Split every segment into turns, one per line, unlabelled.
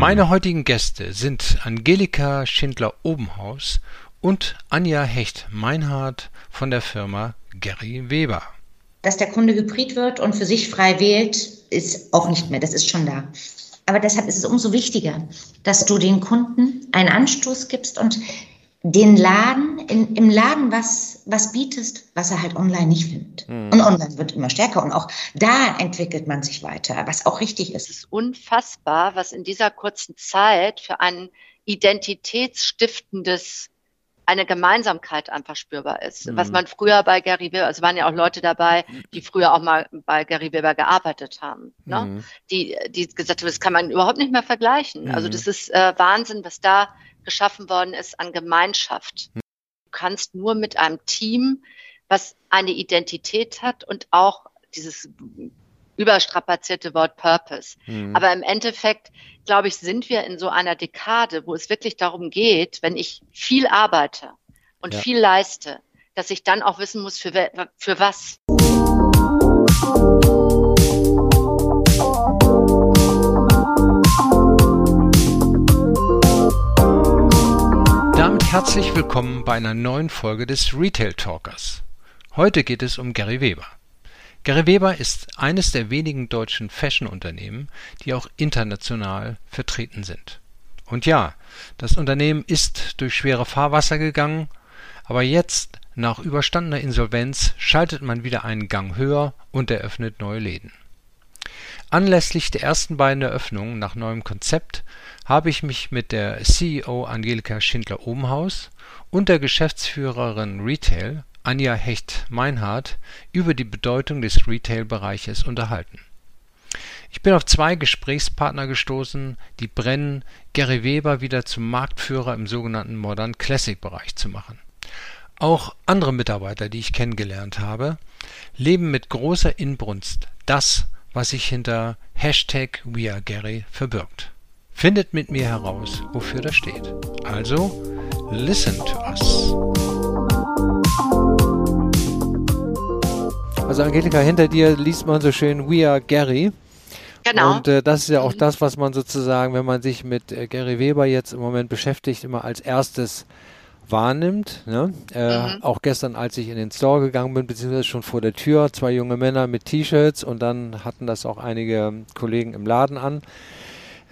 Meine heutigen Gäste sind Angelika Schindler-Obenhaus und Anja Hecht-Meinhardt von der Firma Gary Weber.
Dass der Kunde hybrid wird und für sich frei wählt, ist auch nicht mehr, das ist schon da. Aber deshalb ist es umso wichtiger, dass du den Kunden einen Anstoß gibst und den Laden, in, im Laden was, was bietest, was er halt online nicht findet. Mhm. Und online wird immer stärker und auch da entwickelt man sich weiter, was auch richtig ist.
Es ist unfassbar, was in dieser kurzen Zeit für ein identitätsstiftendes eine Gemeinsamkeit einfach spürbar ist. Mhm. Was man früher bei Gary Weber, also waren ja auch Leute dabei, die früher auch mal bei Gary Weber gearbeitet haben, ne? Mhm. die, die gesagt haben, das kann man überhaupt nicht mehr vergleichen. Also mhm. Also das ist äh, Wahnsinn, was da geschaffen worden ist an Gemeinschaft. Du kannst nur mit einem Team, was eine Identität hat und auch dieses überstrapazierte Wort Purpose. Mhm. Aber im Endeffekt, glaube ich, sind wir in so einer Dekade, wo es wirklich darum geht, wenn ich viel arbeite und ja. viel leiste, dass ich dann auch wissen muss, für, für was.
Herzlich willkommen bei einer neuen Folge des Retail Talkers. Heute geht es um Gary Weber. Gary Weber ist eines der wenigen deutschen Fashion-Unternehmen, die auch international vertreten sind. Und ja, das Unternehmen ist durch schwere Fahrwasser gegangen, aber jetzt, nach überstandener Insolvenz, schaltet man wieder einen Gang höher und eröffnet neue Läden. Anlässlich der ersten beiden Eröffnungen nach neuem Konzept habe ich mich mit der CEO Angelika Schindler-Obenhaus und der Geschäftsführerin Retail Anja Hecht-Meinhardt über die Bedeutung des Retail-Bereiches unterhalten. Ich bin auf zwei Gesprächspartner gestoßen, die brennen, Gary Weber wieder zum Marktführer im sogenannten Modern Classic Bereich zu machen. Auch andere Mitarbeiter, die ich kennengelernt habe, leben mit großer Inbrunst das, was sich hinter Hashtag WeAreGary verbirgt. Findet mit mir heraus, wofür das steht. Also, listen to us. Also Angelika, hinter dir liest man so schön We Are Gary. Genau. Und äh, das ist ja auch mhm. das, was man sozusagen, wenn man sich mit äh, Gary Weber jetzt im Moment beschäftigt, immer als erstes wahrnimmt. Ne? Äh, mhm. Auch gestern, als ich in den Store gegangen bin, beziehungsweise schon vor der Tür, zwei junge Männer mit T-Shirts und dann hatten das auch einige Kollegen im Laden an.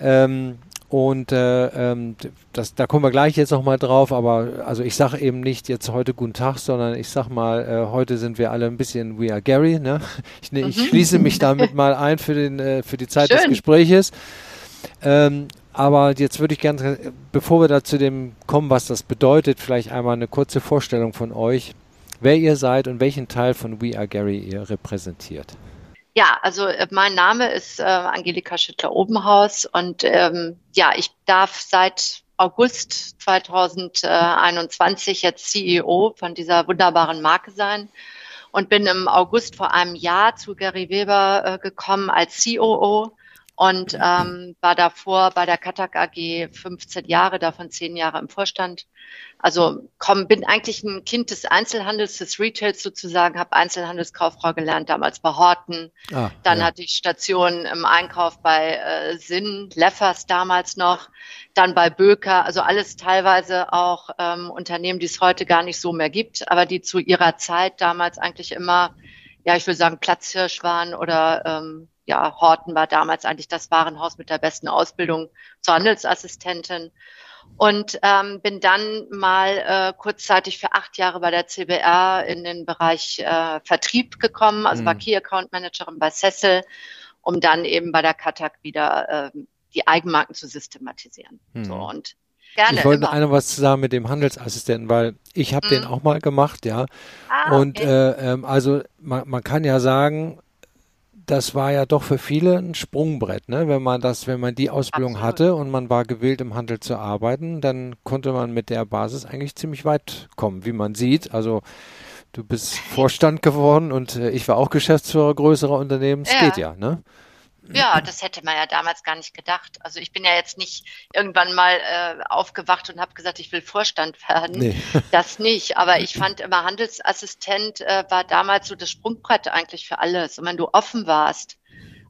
Ähm, und äh, ähm, das, da kommen wir gleich jetzt nochmal drauf, aber also ich sage eben nicht jetzt heute guten Tag, sondern ich sag mal, äh, heute sind wir alle ein bisschen We are Gary. Ne? Ich, ne, ich mhm. schließe mich damit mal ein für, den, äh, für die Zeit Schön. des Gespräches. Ähm, aber jetzt würde ich gerne, bevor wir da zu dem kommen, was das bedeutet, vielleicht einmal eine kurze Vorstellung von euch, wer ihr seid und welchen Teil von We Are Gary ihr repräsentiert.
Ja, also äh, mein Name ist äh, Angelika Schüttler-Obenhaus und ähm, ja, ich darf seit August 2021 jetzt CEO von dieser wunderbaren Marke sein und bin im August vor einem Jahr zu Gary Weber äh, gekommen als COO und ähm, war davor bei der Katak AG 15 Jahre, davon 10 Jahre im Vorstand. Also komm, bin eigentlich ein Kind des Einzelhandels, des Retails sozusagen, habe Einzelhandelskauffrau gelernt, damals bei Horten. Ah, Dann ja. hatte ich Stationen im Einkauf bei äh, Sinn, Leffers damals noch, dann bei Böker, also alles teilweise auch ähm, Unternehmen, die es heute gar nicht so mehr gibt, aber die zu ihrer Zeit damals eigentlich immer, ja, ich würde sagen, Platzhirsch waren oder ähm, ja, Horten war damals eigentlich das Warenhaus mit der besten Ausbildung zur Handelsassistentin. Und ähm, bin dann mal äh, kurzzeitig für acht Jahre bei der CBR in den Bereich äh, Vertrieb gekommen, also mhm. war Key Account Managerin bei Cecil, um dann eben bei der Katak wieder äh, die Eigenmarken zu systematisieren. Mhm. So, und
Gerne, ich wollte immer. einer was sagen mit dem Handelsassistenten, weil ich habe mhm. den auch mal gemacht, ja. Ah, und okay. äh, ähm, also man, man kann ja sagen, das war ja doch für viele ein Sprungbrett, ne? Wenn man das, wenn man die Ausbildung Absolut. hatte und man war gewillt, im Handel zu arbeiten, dann konnte man mit der Basis eigentlich ziemlich weit kommen, wie man sieht. Also du bist Vorstand geworden und äh, ich war auch Geschäftsführer größerer Unternehmen. Es ja. geht ja, ne?
Ja, das hätte man ja damals gar nicht gedacht. Also ich bin ja jetzt nicht irgendwann mal äh, aufgewacht und habe gesagt, ich will Vorstand werden. Nee. Das nicht. Aber ich fand immer, Handelsassistent äh, war damals so das Sprungbrett eigentlich für alles. Und wenn du offen warst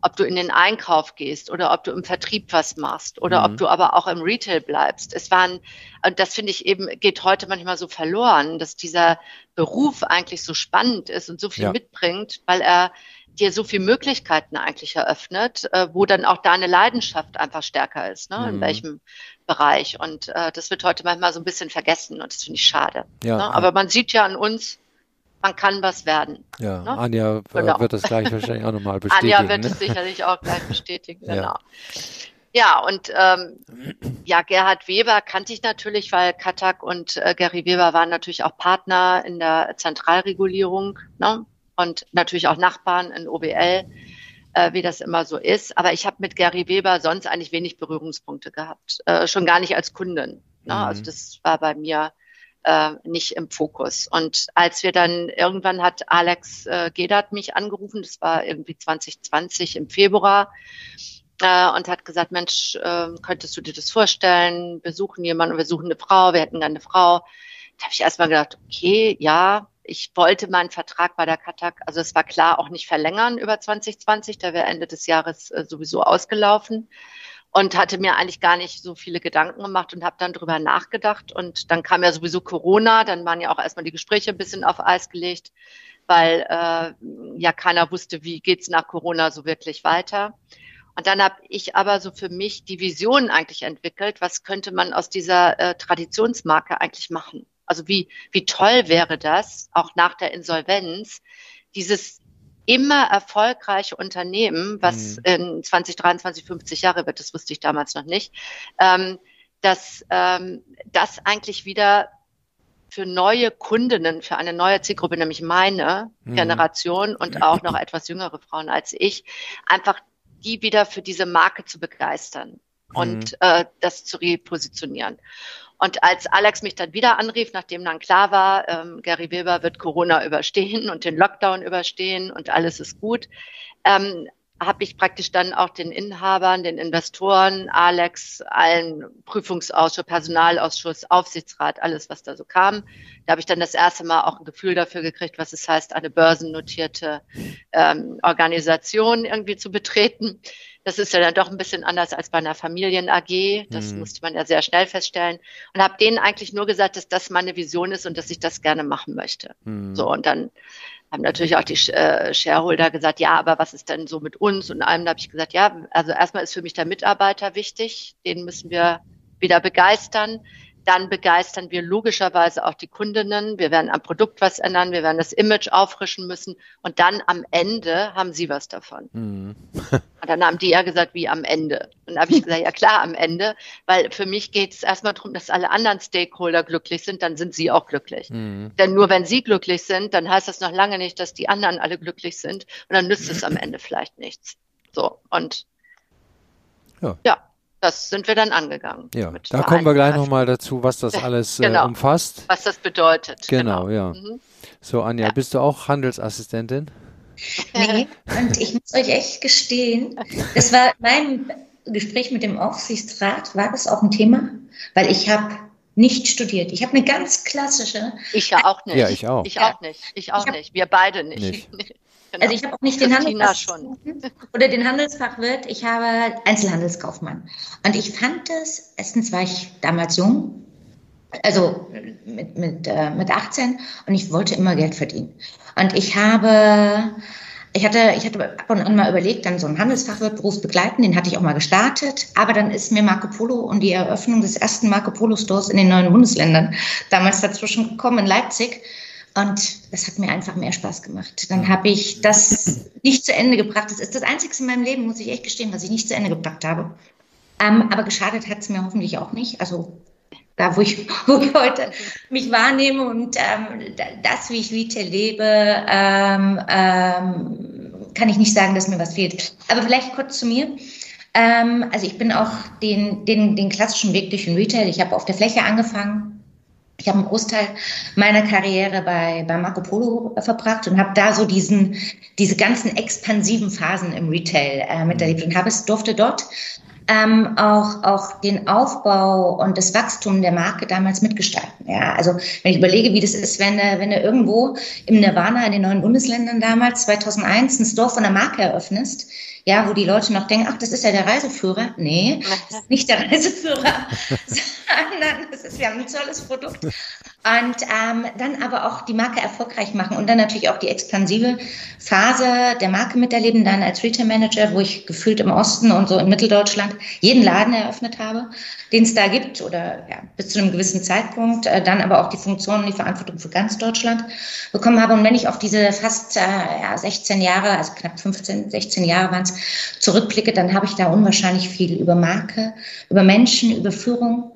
ob du in den Einkauf gehst oder ob du im Vertrieb was machst oder mhm. ob du aber auch im Retail bleibst. Es waren, und das finde ich eben, geht heute manchmal so verloren, dass dieser Beruf eigentlich so spannend ist und so viel ja. mitbringt, weil er dir so viele Möglichkeiten eigentlich eröffnet, äh, wo dann auch deine Leidenschaft einfach stärker ist, ne? Mhm. in welchem Bereich. Und äh, das wird heute manchmal so ein bisschen vergessen und das finde ich schade. Ja, ne? Aber man sieht ja an uns, man kann was werden.
Ja, ne? Anja genau. wird das gleich wahrscheinlich auch nochmal bestätigen.
Anja wird ne? es sicherlich auch gleich bestätigen, genau. Ja. Ja, und ähm, ja, Gerhard Weber kannte ich natürlich, weil Katak und äh, Gary Weber waren natürlich auch Partner in der Zentralregulierung ne? Und natürlich auch Nachbarn in OBL, äh, wie das immer so ist. Aber ich habe mit Gary Weber sonst eigentlich wenig Berührungspunkte gehabt, äh, schon gar nicht als Kundin. Ne? Mhm. Also das war bei mir äh, nicht im Fokus. Und als wir dann irgendwann hat Alex äh, Gedert mich angerufen, das war irgendwie 2020 im Februar, äh, und hat gesagt, Mensch, äh, könntest du dir das vorstellen? Wir suchen jemanden, wir suchen eine Frau, wir hätten gerne eine Frau. Da habe ich erstmal gedacht, okay, ja, ich wollte meinen Vertrag bei der Katak, also es war klar, auch nicht verlängern über 2020, da wäre Ende des Jahres äh, sowieso ausgelaufen und hatte mir eigentlich gar nicht so viele Gedanken gemacht und habe dann drüber nachgedacht. Und dann kam ja sowieso Corona, dann waren ja auch erstmal die Gespräche ein bisschen auf Eis gelegt, weil äh, ja keiner wusste, wie geht's nach Corona so wirklich weiter. Und dann habe ich aber so für mich die Vision eigentlich entwickelt, was könnte man aus dieser äh, Traditionsmarke eigentlich machen? Also wie, wie toll wäre das, auch nach der Insolvenz, dieses immer erfolgreiche Unternehmen, was mhm. in 2023 50 Jahre wird, das wusste ich damals noch nicht, ähm, dass ähm, das eigentlich wieder für neue Kundinnen, für eine neue Zielgruppe, nämlich meine mhm. Generation und auch noch etwas jüngere Frauen als ich, einfach die wieder für diese Marke zu begeistern und mhm. äh, das zu repositionieren. Und als Alex mich dann wieder anrief, nachdem dann klar war, ähm, Gary Weber wird Corona überstehen und den Lockdown überstehen und alles ist gut, ähm, habe ich praktisch dann auch den Inhabern, den Investoren, Alex, allen Prüfungsausschuss, Personalausschuss, Aufsichtsrat, alles, was da so kam. Da habe ich dann das erste Mal auch ein Gefühl dafür gekriegt, was es heißt, eine börsennotierte ähm, Organisation irgendwie zu betreten. Das ist ja dann doch ein bisschen anders als bei einer Familien-AG. Das mhm. musste man ja sehr schnell feststellen. Und habe denen eigentlich nur gesagt, dass das meine Vision ist und dass ich das gerne machen möchte. Mhm. So, und dann haben natürlich auch die äh, Shareholder gesagt, ja, aber was ist denn so mit uns und allem? Da habe ich gesagt, ja, also erstmal ist für mich der Mitarbeiter wichtig, den müssen wir wieder begeistern dann begeistern wir logischerweise auch die Kundinnen. Wir werden am Produkt was ändern, wir werden das Image auffrischen müssen und dann am Ende haben sie was davon. Mhm. und dann haben die ja gesagt, wie am Ende. Und dann habe ich gesagt, ja klar, am Ende, weil für mich geht es erstmal darum, dass alle anderen Stakeholder glücklich sind, dann sind sie auch glücklich. Mhm. Denn nur wenn sie glücklich sind, dann heißt das noch lange nicht, dass die anderen alle glücklich sind und dann nützt es am Ende vielleicht nichts. So, und ja. ja das sind wir dann angegangen.
Ja, da kommen wir gleich nochmal dazu, was das alles äh, genau, äh, umfasst.
Was das bedeutet.
Genau, genau. ja. Mhm. So, Anja, ja. bist du auch Handelsassistentin?
Nee, und ich muss euch echt gestehen, das war mein Gespräch mit dem Aufsichtsrat, war das auch ein Thema, weil ich habe nicht studiert. Ich habe eine ganz klassische.
Ich ja auch nicht.
Ja, ich auch.
Ich auch nicht. Ich auch ich nicht. Wir beide nicht.
nicht. Genau. Also ich habe auch nicht den Handelsfachwirt oder den Handelsfachwirt, ich habe Einzelhandelskaufmann. Und ich fand es, erstens war ich damals jung, also mit, mit, äh, mit 18 und ich wollte immer Geld verdienen. Und ich habe, ich hatte, ich hatte ab und an mal überlegt, dann so einen Handelsfachwirt begleiten, den hatte ich auch mal gestartet, aber dann ist mir Marco Polo und die Eröffnung des ersten Marco Polo Stores in den neuen Bundesländern damals dazwischen gekommen in Leipzig. Und das hat mir einfach mehr Spaß gemacht. Dann habe ich das nicht zu Ende gebracht. Das ist das Einzige in meinem Leben, muss ich echt gestehen, was ich nicht zu Ende gebracht habe. Ähm, aber geschadet hat es mir hoffentlich auch nicht. Also da, wo ich, wo ich heute mich wahrnehme und ähm, das, wie ich Retail lebe, ähm, ähm, kann ich nicht sagen, dass mir was fehlt. Aber vielleicht kurz zu mir. Ähm, also ich bin auch den, den, den klassischen Weg durch den Retail. Ich habe auf der Fläche angefangen, ich habe einen Großteil meiner Karriere bei, bei Marco Polo verbracht und habe da so diesen, diese ganzen expansiven Phasen im Retail äh, miterlebt. Und habe es durfte dort ähm, auch, auch den Aufbau und das Wachstum der Marke damals mitgestalten. Ja, also wenn ich überlege, wie das ist, wenn, wenn du irgendwo im Nirvana in den neuen Bundesländern damals 2001 ein Store von der Marke eröffnest, ja, wo die Leute noch denken, ach, das ist ja der Reiseführer. Nee, das ist nicht der Reiseführer, sondern das ist, haben ein tolles Produkt. Und ähm, dann aber auch die Marke erfolgreich machen und dann natürlich auch die expansive Phase der Marke miterleben, dann als Retail Manager, wo ich gefühlt im Osten und so in Mitteldeutschland jeden Laden eröffnet habe, den es da gibt oder ja, bis zu einem gewissen Zeitpunkt, äh, dann aber auch die Funktion und die Verantwortung für ganz Deutschland bekommen habe. Und wenn ich auf diese fast äh, ja, 16 Jahre, also knapp 15, 16 Jahre waren es, zurückblicke, dann habe ich da unwahrscheinlich viel über Marke, über Menschen, über Führung,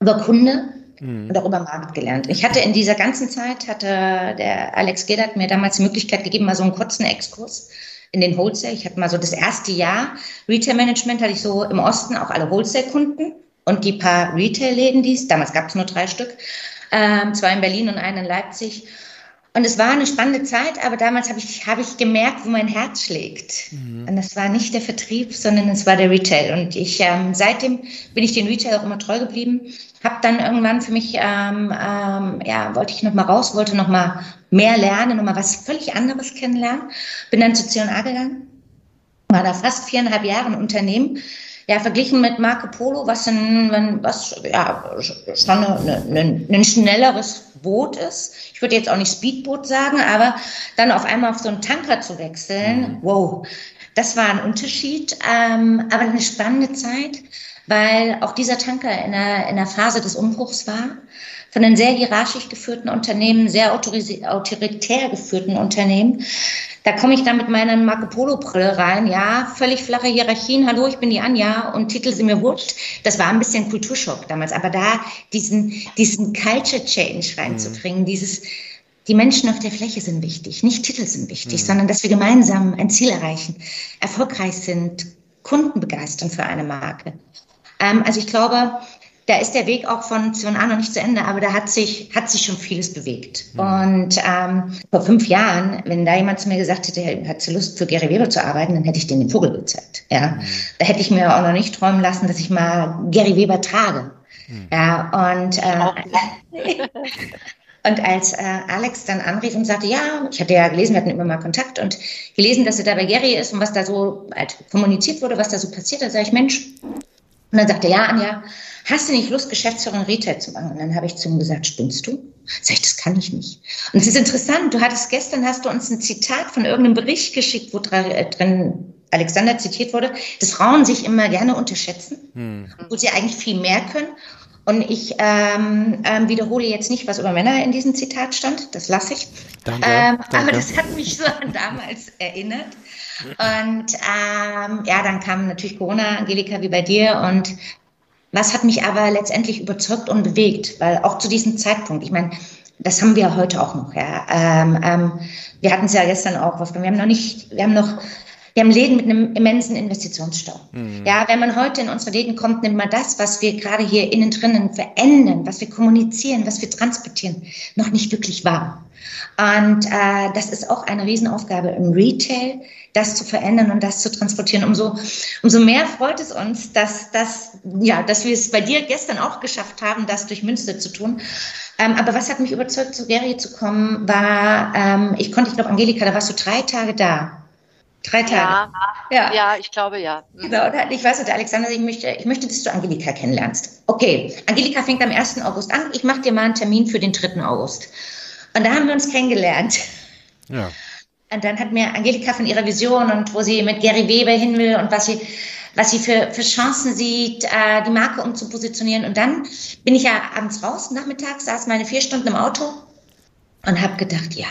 über Kunde mhm. und auch über Markt gelernt. Ich hatte in dieser ganzen Zeit, hatte der Alex Gedert mir damals die Möglichkeit gegeben, mal so einen kurzen Exkurs in den Wholesale. Ich hatte mal so das erste Jahr Retail Management, hatte ich so im Osten auch alle Wholesale-Kunden und die paar Retail-Läden, die es, damals gab es nur drei Stück, ähm, zwei in Berlin und einen in Leipzig. Und es war eine spannende Zeit, aber damals habe ich, hab ich gemerkt, wo mein Herz schlägt. Mhm. Und das war nicht der Vertrieb, sondern es war der Retail. Und ich ähm, seitdem bin ich den Retail auch immer treu geblieben. Habe dann irgendwann für mich, ähm, ähm, ja, wollte ich noch mal raus, wollte noch mal mehr lernen, noch mal was völlig anderes kennenlernen. Bin dann zu C&A gegangen, war da fast viereinhalb Jahre im Unternehmen ja, verglichen mit Marco Polo, was ein, was, ja, schon ein, ein schnelleres Boot ist. Ich würde jetzt auch nicht Speedboot sagen, aber dann auf einmal auf so einen Tanker zu wechseln, mhm. wow, das war ein Unterschied, ähm, aber eine spannende Zeit, weil auch dieser Tanker in der, in der Phase des Umbruchs war von einem sehr hierarchisch geführten Unternehmen, sehr autoritär geführten Unternehmen. Da komme ich dann mit meiner Marco Polo Brille rein, ja, völlig flache Hierarchien, hallo, ich bin die Anja und Titel sind mir wurscht. Das war ein bisschen Kulturschock damals, aber da diesen, diesen Culture Change reinzubringen, mhm. dieses, die Menschen auf der Fläche sind wichtig, nicht Titel sind wichtig, mhm. sondern dass wir gemeinsam ein Ziel erreichen, erfolgreich sind, Kunden begeistern für eine Marke. Ähm, also ich glaube, da ist der Weg auch von C&A noch nicht zu Ende, aber da hat sich, hat sich schon vieles bewegt. Mhm. Und ähm, vor fünf Jahren, wenn da jemand zu mir gesagt hätte, hat Lust für Gary Weber zu arbeiten, dann hätte ich den den Vogel gezeigt. Ja? Mhm. Da hätte ich mir auch noch nicht träumen lassen, dass ich mal Gary Weber trage. Mhm. Ja, und äh, Und als äh, Alex dann anrief und sagte, ja, ich hatte ja gelesen, wir hatten immer mal Kontakt und gelesen, dass er da bei Gary ist und was da so halt kommuniziert wurde, was da so passiert, da sage ich, Mensch. Und dann sagte er, ja, Anja, hast du nicht Lust, Geschäftsführerin Retail zu machen? Und dann habe ich zu ihm gesagt, spinnst du? Sag ich, das kann ich nicht. Und es ist interessant, du hattest gestern, hast du uns ein Zitat von irgendeinem Bericht geschickt, wo äh, drin Alexander zitiert wurde, dass Frauen sich immer gerne unterschätzen, hm. wo sie eigentlich viel mehr können. Und ich ähm, ähm, wiederhole jetzt nicht, was über Männer in diesem Zitat stand, das lasse ich. Danke, ähm, danke. Aber das hat mich so an damals erinnert. Und ähm, ja, dann kam natürlich Corona, Angelika, wie bei dir. Und was hat mich aber letztendlich überzeugt und bewegt? Weil auch zu diesem Zeitpunkt, ich meine, das haben wir heute auch noch. Ja. Ähm, ähm, wir hatten es ja gestern auch, wir haben noch nicht, wir haben noch, wir haben Läden mit einem immensen Investitionsstau. Mhm. Ja, wenn man heute in unsere Läden kommt, nimmt man das, was wir gerade hier innen drinnen verändern, was wir kommunizieren, was wir transportieren, noch nicht wirklich wahr. Und äh, das ist auch eine Riesenaufgabe im Retail, das zu verändern und das zu transportieren. Umso, umso mehr freut es uns, dass, dass, ja, dass wir es bei dir gestern auch geschafft haben, das durch Münster zu tun. Ähm, aber was hat mich überzeugt, zu Gary zu kommen, war, ähm, ich konnte, ich glaube, Angelika, da warst du drei Tage da. Drei Tage.
Ja, ja. ja ich glaube ja.
Mhm. Genau, ich weiß, der Alexander, ich möchte, ich möchte, dass du Angelika kennenlernst. Okay, Angelika fängt am 1. August an. Ich mache dir mal einen Termin für den 3. August. Und da haben wir uns kennengelernt. Ja. Und dann hat mir Angelika von ihrer Vision und wo sie mit Gary Weber hin will und was sie, was sie für, für Chancen sieht, äh, die Marke umzupositionieren. Und dann bin ich ja abends raus, nachmittags, saß meine vier Stunden im Auto und habe gedacht, ja.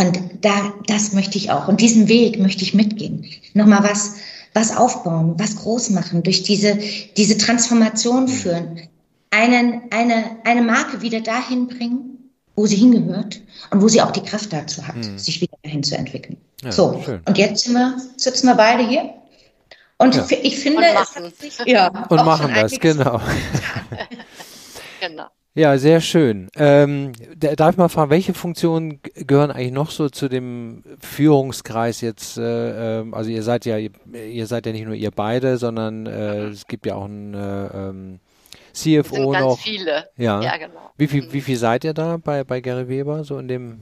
Und da, das möchte ich auch. Und diesen Weg möchte ich mitgehen. Nochmal was, was aufbauen, was groß machen, durch diese, diese Transformation führen. Einen, eine, eine Marke wieder dahin bringen, wo sie hingehört und wo sie auch die Kraft dazu hat, mhm. sich wieder dahin zu entwickeln. Ja, so, schön. und jetzt sind wir, sitzen wir beide hier. Und ja. ich finde,
und machen, sich, ja, und machen das, genau.
genau.
Ja, sehr schön. Ähm, darf ich mal fragen, welche Funktionen gehören eigentlich noch so zu dem Führungskreis jetzt? Äh, ähm, also ihr seid ja, ihr seid ja nicht nur ihr beide, sondern äh, mhm. es gibt ja auch einen äh, ähm, CFO sind ganz noch.
viele.
Ja. ja, genau. Wie viel, mhm. wie viel seid ihr da bei, bei Gary Weber, so in dem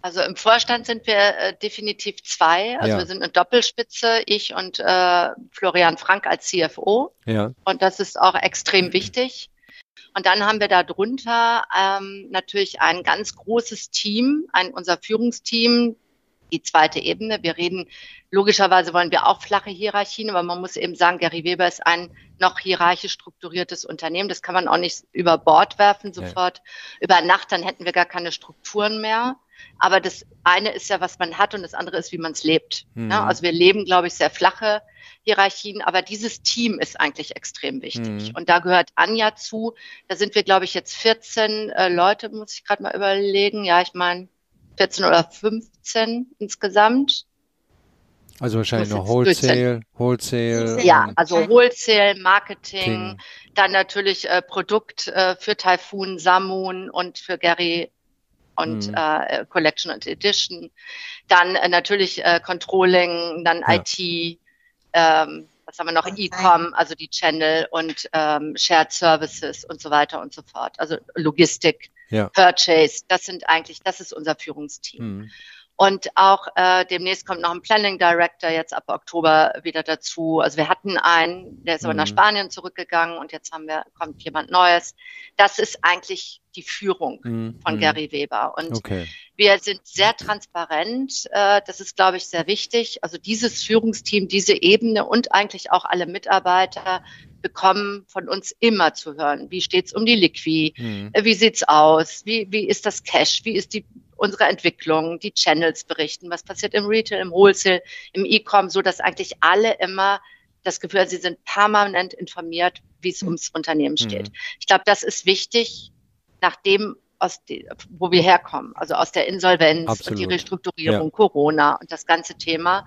also im Vorstand sind wir äh, definitiv zwei. Also ja. wir sind eine Doppelspitze, ich und äh, Florian Frank als CFO. Ja. Und das ist auch extrem wichtig. Und dann haben wir da drunter ähm, natürlich ein ganz großes Team, ein, unser Führungsteam, die zweite Ebene. Wir reden, logischerweise wollen wir auch flache Hierarchien, aber man muss eben sagen, Gary Weber ist ein noch hierarchisch strukturiertes Unternehmen. Das kann man auch nicht über Bord werfen sofort. Ja. Über Nacht, dann hätten wir gar keine Strukturen mehr. Aber das eine ist ja, was man hat und das andere ist, wie man es lebt. Mhm. Ja, also wir leben, glaube ich, sehr flache Hierarchien, aber dieses Team ist eigentlich extrem wichtig. Mhm. Und da gehört Anja zu. Da sind wir, glaube ich, jetzt 14 äh, Leute, muss ich gerade mal überlegen. Ja, ich meine 14 oder 15 insgesamt.
Also wahrscheinlich noch Wholesale, Wholesale.
Ja, also Wholesale, Marketing, King. dann natürlich äh, Produkt äh, für Typhoon, Samun und für Gary und mhm. äh, Collection und Edition. Dann äh, natürlich äh, Controlling, dann ja. IT, ähm, was haben wir noch, E-Com, also die Channel und ähm, Shared Services und so weiter und so fort. Also Logistik, ja. Purchase, das sind eigentlich, das ist unser Führungsteam. Mhm. Und auch äh, demnächst kommt noch ein Planning Director jetzt ab Oktober wieder dazu. Also wir hatten einen, der ist aber nach mhm. Spanien zurückgegangen und jetzt haben wir, kommt jemand Neues. Das ist eigentlich die Führung mhm. von mhm. Gary Weber. Und okay. wir sind sehr transparent. Äh, das ist, glaube ich, sehr wichtig. Also dieses Führungsteam, diese Ebene und eigentlich auch alle Mitarbeiter bekommen von uns immer zu hören. Wie steht's um die Liqui? Mhm. Wie sieht's aus? Wie, wie ist das Cash? Wie ist die unsere Entwicklung, die Channels berichten, was passiert im Retail, im Wholesale, im E-Com, so dass eigentlich alle immer das Gefühl haben, sie sind permanent informiert, wie es ums Unternehmen mhm. steht. Mhm. Ich glaube, das ist wichtig, nachdem aus die, wo wir herkommen, also aus der Insolvenz Absolut. und die Restrukturierung, ja. Corona und das ganze Thema,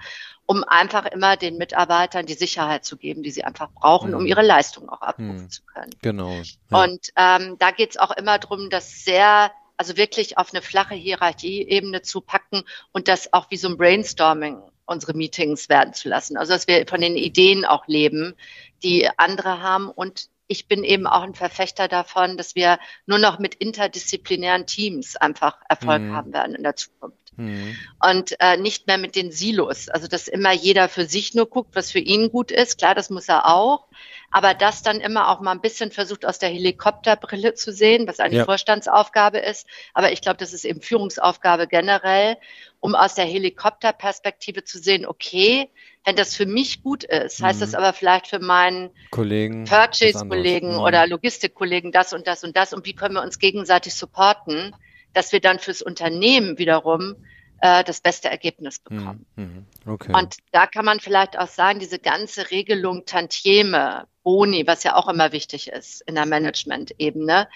um einfach immer den Mitarbeitern die Sicherheit zu geben, die sie einfach brauchen, mhm. um ihre Leistung auch abrufen mhm. zu können.
Genau.
Ja. Und ähm, da geht es auch immer darum, dass sehr also wirklich auf eine flache Hierarchieebene zu packen und das auch wie so ein Brainstorming unsere Meetings werden zu lassen. Also dass wir von den Ideen auch leben, die andere haben. Und ich bin eben auch ein Verfechter davon, dass wir nur noch mit interdisziplinären Teams einfach Erfolg mhm. haben werden in der Zukunft. Mhm. Und äh, nicht mehr mit den Silos. Also dass immer jeder für sich nur guckt, was für ihn gut ist. Klar, das muss er auch aber das dann immer auch mal ein bisschen versucht aus der Helikopterbrille zu sehen, was eine ja. Vorstandsaufgabe ist. Aber ich glaube, das ist eben Führungsaufgabe generell, um aus der Helikopterperspektive zu sehen, okay, wenn das für mich gut ist, heißt mhm. das aber vielleicht für meinen
Kollegen,
Purchase-Kollegen mhm. oder Logistikkollegen das und das und das und wie können wir uns gegenseitig supporten, dass wir dann fürs Unternehmen wiederum äh, das beste Ergebnis bekommen. Mhm. Okay. Und da kann man vielleicht auch sagen, diese ganze Regelung Tantieme, Boni, was ja auch immer wichtig ist in der Management-Ebene,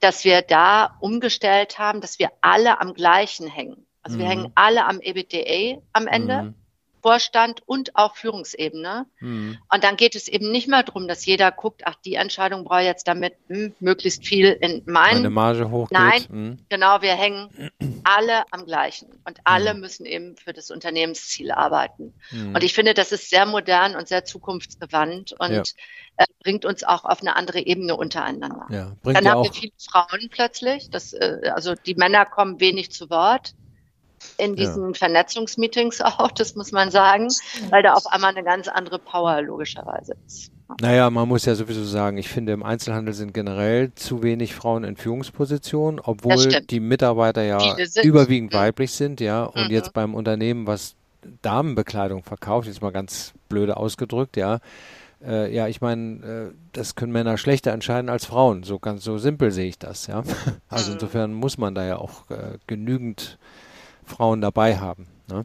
dass wir da umgestellt haben, dass wir alle am gleichen hängen. Also mhm. wir hängen alle am EBITDA am Ende. Mhm. Vorstand und auch Führungsebene. Mhm. Und dann geht es eben nicht mehr darum, dass jeder guckt, ach, die Entscheidung brauche ich jetzt damit hm, möglichst viel in mein
Meine Marge hochgeht.
Nein, mhm. genau, wir hängen alle am gleichen und alle mhm. müssen eben für das Unternehmensziel arbeiten. Mhm. Und ich finde, das ist sehr modern und sehr zukunftsgewandt und ja. äh, bringt uns auch auf eine andere Ebene untereinander. Ja, dann haben wir viele Frauen plötzlich, das, äh, also die Männer kommen wenig zu Wort in diesen ja. Vernetzungsmeetings auch, das muss man sagen, weil da auf einmal eine ganz andere Power logischerweise ist.
Naja, man muss ja sowieso sagen, ich finde, im Einzelhandel sind generell zu wenig Frauen in Führungspositionen, obwohl die Mitarbeiter ja überwiegend mhm. weiblich sind, ja. Und mhm. jetzt beim Unternehmen, was Damenbekleidung verkauft, jetzt mal ganz blöde ausgedrückt, ja. Äh, ja, ich meine, äh, das können Männer schlechter entscheiden als Frauen. So ganz so simpel sehe ich das, ja. Also mhm. insofern muss man da ja auch äh, genügend Frauen dabei haben. Ne?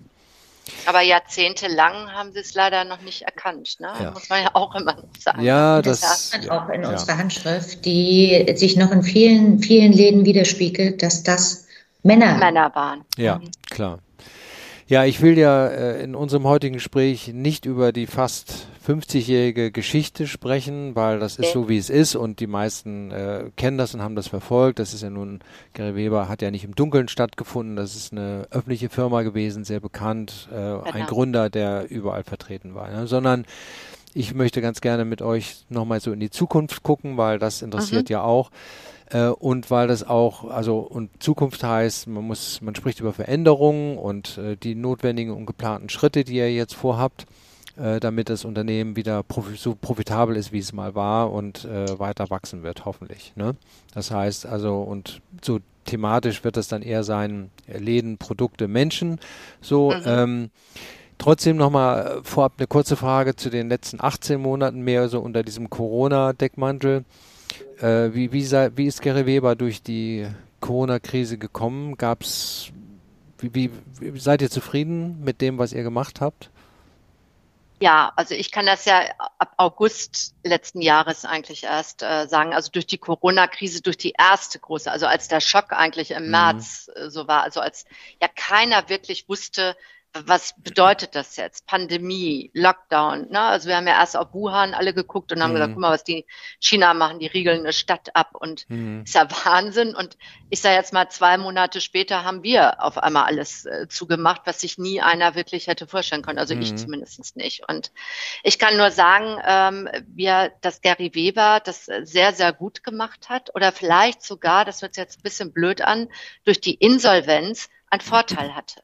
Aber jahrzehntelang haben sie es leider noch nicht erkannt, ne? Ja. muss man ja auch immer noch sagen.
Ja, das, das
sagt man auch in ja. unserer Handschrift, die sich noch in vielen, vielen Läden widerspiegelt, dass das Männer,
Männer waren.
Ja, klar. Ja, ich will ja äh, in unserem heutigen Gespräch nicht über die fast 50-jährige Geschichte sprechen, weil das ist so, wie es ist und die meisten äh, kennen das und haben das verfolgt. Das ist ja nun, Gary Weber hat ja nicht im Dunkeln stattgefunden. Das ist eine öffentliche Firma gewesen, sehr bekannt, äh, genau. ein Gründer, der überall vertreten war, ne? sondern ich möchte ganz gerne mit euch nochmal so in die Zukunft gucken, weil das interessiert mhm. ja auch. Äh, und weil das auch, also und Zukunft heißt, man muss, man spricht über Veränderungen und äh, die notwendigen und geplanten Schritte, die ihr jetzt vorhabt, äh, damit das Unternehmen wieder profi so profitabel ist, wie es mal war und äh, weiter wachsen wird, hoffentlich. Ne? Das heißt also, und so thematisch wird es dann eher sein, Läden, Produkte, Menschen. So, mhm. ähm, Trotzdem nochmal äh, vorab eine kurze Frage zu den letzten 18 Monaten mehr so unter diesem Corona-Deckmantel. Äh, wie, wie, wie ist Gary Weber durch die Corona-Krise gekommen? Gab's, wie, wie, seid ihr zufrieden mit dem, was ihr gemacht habt?
Ja, also ich kann das ja ab August letzten Jahres eigentlich erst äh, sagen. Also durch die Corona-Krise, durch die erste große, also als der Schock eigentlich im mhm. März äh, so war, also als ja keiner wirklich wusste, was bedeutet das jetzt? Pandemie, Lockdown. Ne? Also wir haben ja erst auf Wuhan alle geguckt und haben mhm. gesagt, guck mal, was die China machen, die riegeln eine Stadt ab und mhm. ist ja Wahnsinn. Und ich sage jetzt mal, zwei Monate später haben wir auf einmal alles äh, zugemacht, was sich nie einer wirklich hätte vorstellen können. Also mhm. ich zumindest nicht. Und ich kann nur sagen, ähm, wir, dass Gary Weber das sehr, sehr gut gemacht hat oder vielleicht sogar, das hört sich jetzt ein bisschen blöd an, durch die Insolvenz einen Vorteil hatte.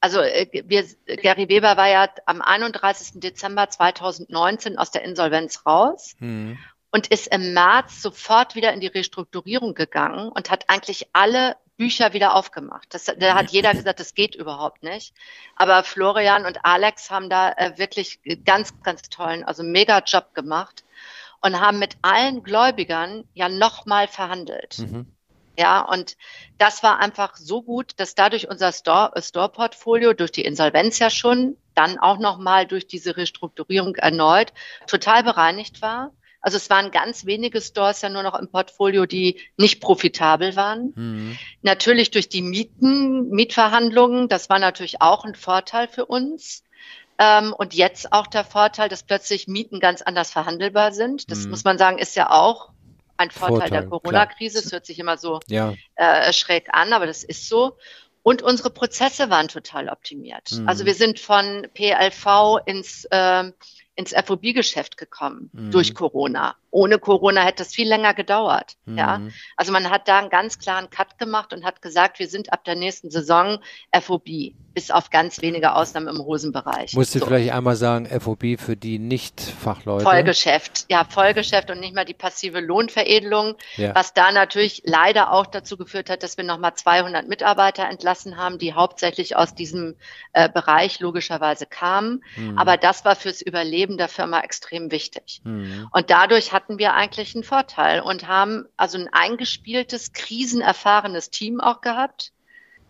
Also äh, wir, Gary Weber war ja am 31. Dezember 2019 aus der Insolvenz raus mhm. und ist im März sofort wieder in die Restrukturierung gegangen und hat eigentlich alle Bücher wieder aufgemacht. Das, da hat jeder gesagt, das geht überhaupt nicht. Aber Florian und Alex haben da äh, wirklich ganz, ganz tollen, also mega Job gemacht und haben mit allen Gläubigern ja nochmal verhandelt. Mhm. Ja, und das war einfach so gut, dass dadurch unser Store, Store-Portfolio durch die Insolvenz ja schon, dann auch nochmal durch diese Restrukturierung erneut total bereinigt war. Also es waren ganz wenige Stores ja nur noch im Portfolio, die nicht profitabel waren. Mhm. Natürlich durch die Mieten, Mietverhandlungen, das war natürlich auch ein Vorteil für uns. Ähm, und jetzt auch der Vorteil, dass plötzlich Mieten ganz anders verhandelbar sind. Das mhm. muss man sagen, ist ja auch ein Vorteil, Vorteil der Corona-Krise. Es hört sich immer so ja. äh, schräg an, aber das ist so. Und unsere Prozesse waren total optimiert. Mhm. Also wir sind von PLV ins, äh, ins FOB-Geschäft gekommen mhm. durch Corona. Ohne Corona hätte das viel länger gedauert. Mhm. Ja, also man hat da einen ganz klaren Cut gemacht und hat gesagt, wir sind ab der nächsten Saison FOB bis auf ganz wenige Ausnahmen im Hosenbereich.
Musst du so. vielleicht einmal sagen, FOB für die Nicht-Fachleute?
Vollgeschäft, ja, Vollgeschäft und nicht mal die passive Lohnveredelung, ja. was da natürlich leider auch dazu geführt hat, dass wir nochmal 200 Mitarbeiter entlassen haben, die hauptsächlich aus diesem äh, Bereich logischerweise kamen. Mhm. Aber das war fürs Überleben der Firma extrem wichtig. Mhm. Und dadurch hatten wir eigentlich einen Vorteil und haben also ein eingespieltes, krisenerfahrenes Team auch gehabt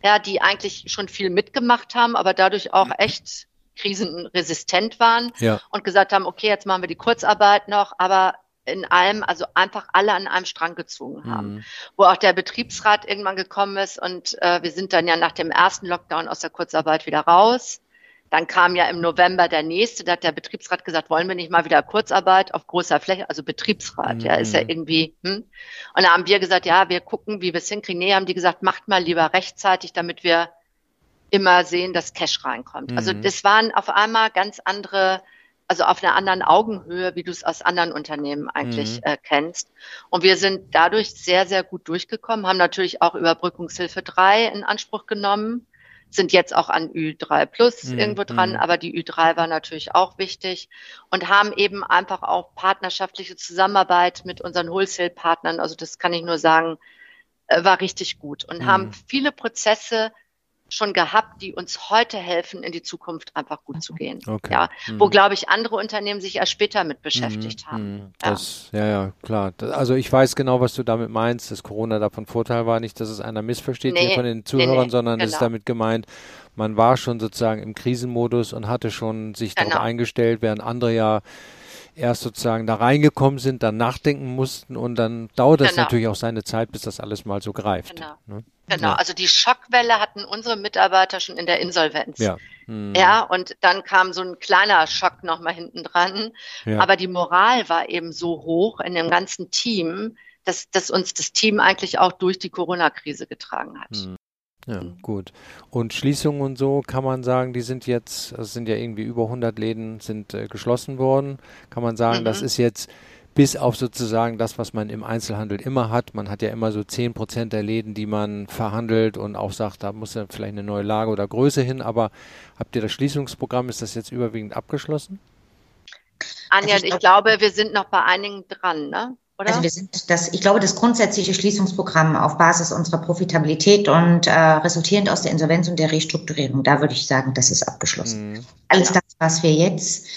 ja, die eigentlich schon viel mitgemacht haben, aber dadurch auch echt krisenresistent waren ja. und gesagt haben, okay, jetzt machen wir die Kurzarbeit noch, aber in allem, also einfach alle an einem Strang gezogen haben. Mhm. Wo auch der Betriebsrat irgendwann gekommen ist und äh, wir sind dann ja nach dem ersten Lockdown aus der Kurzarbeit wieder raus. Dann kam ja im November der nächste, da hat der Betriebsrat gesagt, wollen wir nicht mal wieder Kurzarbeit auf großer Fläche, also Betriebsrat, mhm. ja, ist ja mhm. irgendwie, hm? Und da haben wir gesagt, ja, wir gucken, wie wir es hinkriegen. Nee, haben die gesagt, macht mal lieber rechtzeitig, damit wir immer sehen, dass Cash reinkommt. Also mhm. Also das waren auf einmal ganz andere, also auf einer anderen Augenhöhe, wie du es aus anderen Unternehmen eigentlich mhm. äh, kennst. Und wir sind dadurch sehr, sehr gut durchgekommen, haben natürlich auch Überbrückungshilfe 3 in Anspruch genommen sind jetzt auch an Ü3 Plus mhm. irgendwo dran, mhm. aber die Ü3 war natürlich auch wichtig und haben eben einfach auch partnerschaftliche Zusammenarbeit mit unseren Wholesale-Partnern. Also das kann ich nur sagen, äh, war richtig gut und mhm. haben viele Prozesse schon gehabt, die uns heute helfen, in die Zukunft einfach gut zu gehen. Okay. Ja, mhm. wo glaube ich andere Unternehmen sich erst später mit beschäftigt mhm. haben.
Mhm. Das, ja. ja, ja, klar. Also ich weiß genau, was du damit meinst, dass Corona davon Vorteil war, nicht, dass es einer missversteht nee, hier von den Zuhörern, nee, nee, sondern genau. es ist damit gemeint, man war schon sozusagen im Krisenmodus und hatte schon sich genau. darauf eingestellt, während andere ja erst sozusagen da reingekommen sind, dann nachdenken mussten und dann dauert es genau. natürlich auch seine Zeit, bis das alles mal so greift. Genau. Ne?
Genau,
Ja.
also die Schockwelle hatten unsere Mitarbeiter schon in der Insolvenz.
Ja. Hm.
Ja, und dann kam so ein kleiner Schock nochmal hinten dran.
Ja.
Aber die Moral war eben so hoch in dem ganzen Team, dass, dass uns das Team eigentlich auch durch die Corona-Krise getragen hat.
Hm. Ja, gut. Und Schließungen und so kann man sagen, die sind jetzt, also es sind ja irgendwie über 100 Läden sind äh, geschlossen worden. Kann man sagen, das
Mhm.
ist jetzt bis auf sozusagen das, was man im Einzelhandel immer hat. Man hat ja immer so 10 Prozent der Läden, die man verhandelt und auch sagt, da muss ja vielleicht eine neue Lage oder Größe hin. Aber habt ihr das Schließungsprogramm, ist das jetzt überwiegend abgeschlossen?
Anja,
Also ich
ich
glaub-
glaube, wir sind noch bei einigen dran, ne? Oder?
Also wir sind das, ich glaube, das grundsätzliche Schließungsprogramm auf Basis unserer Profitabilität und äh, resultierend aus der Insolvenz und der Restrukturierung, da würde ich sagen, das ist abgeschlossen.
Mhm.
Alles
Ja.
das, was wir jetzt,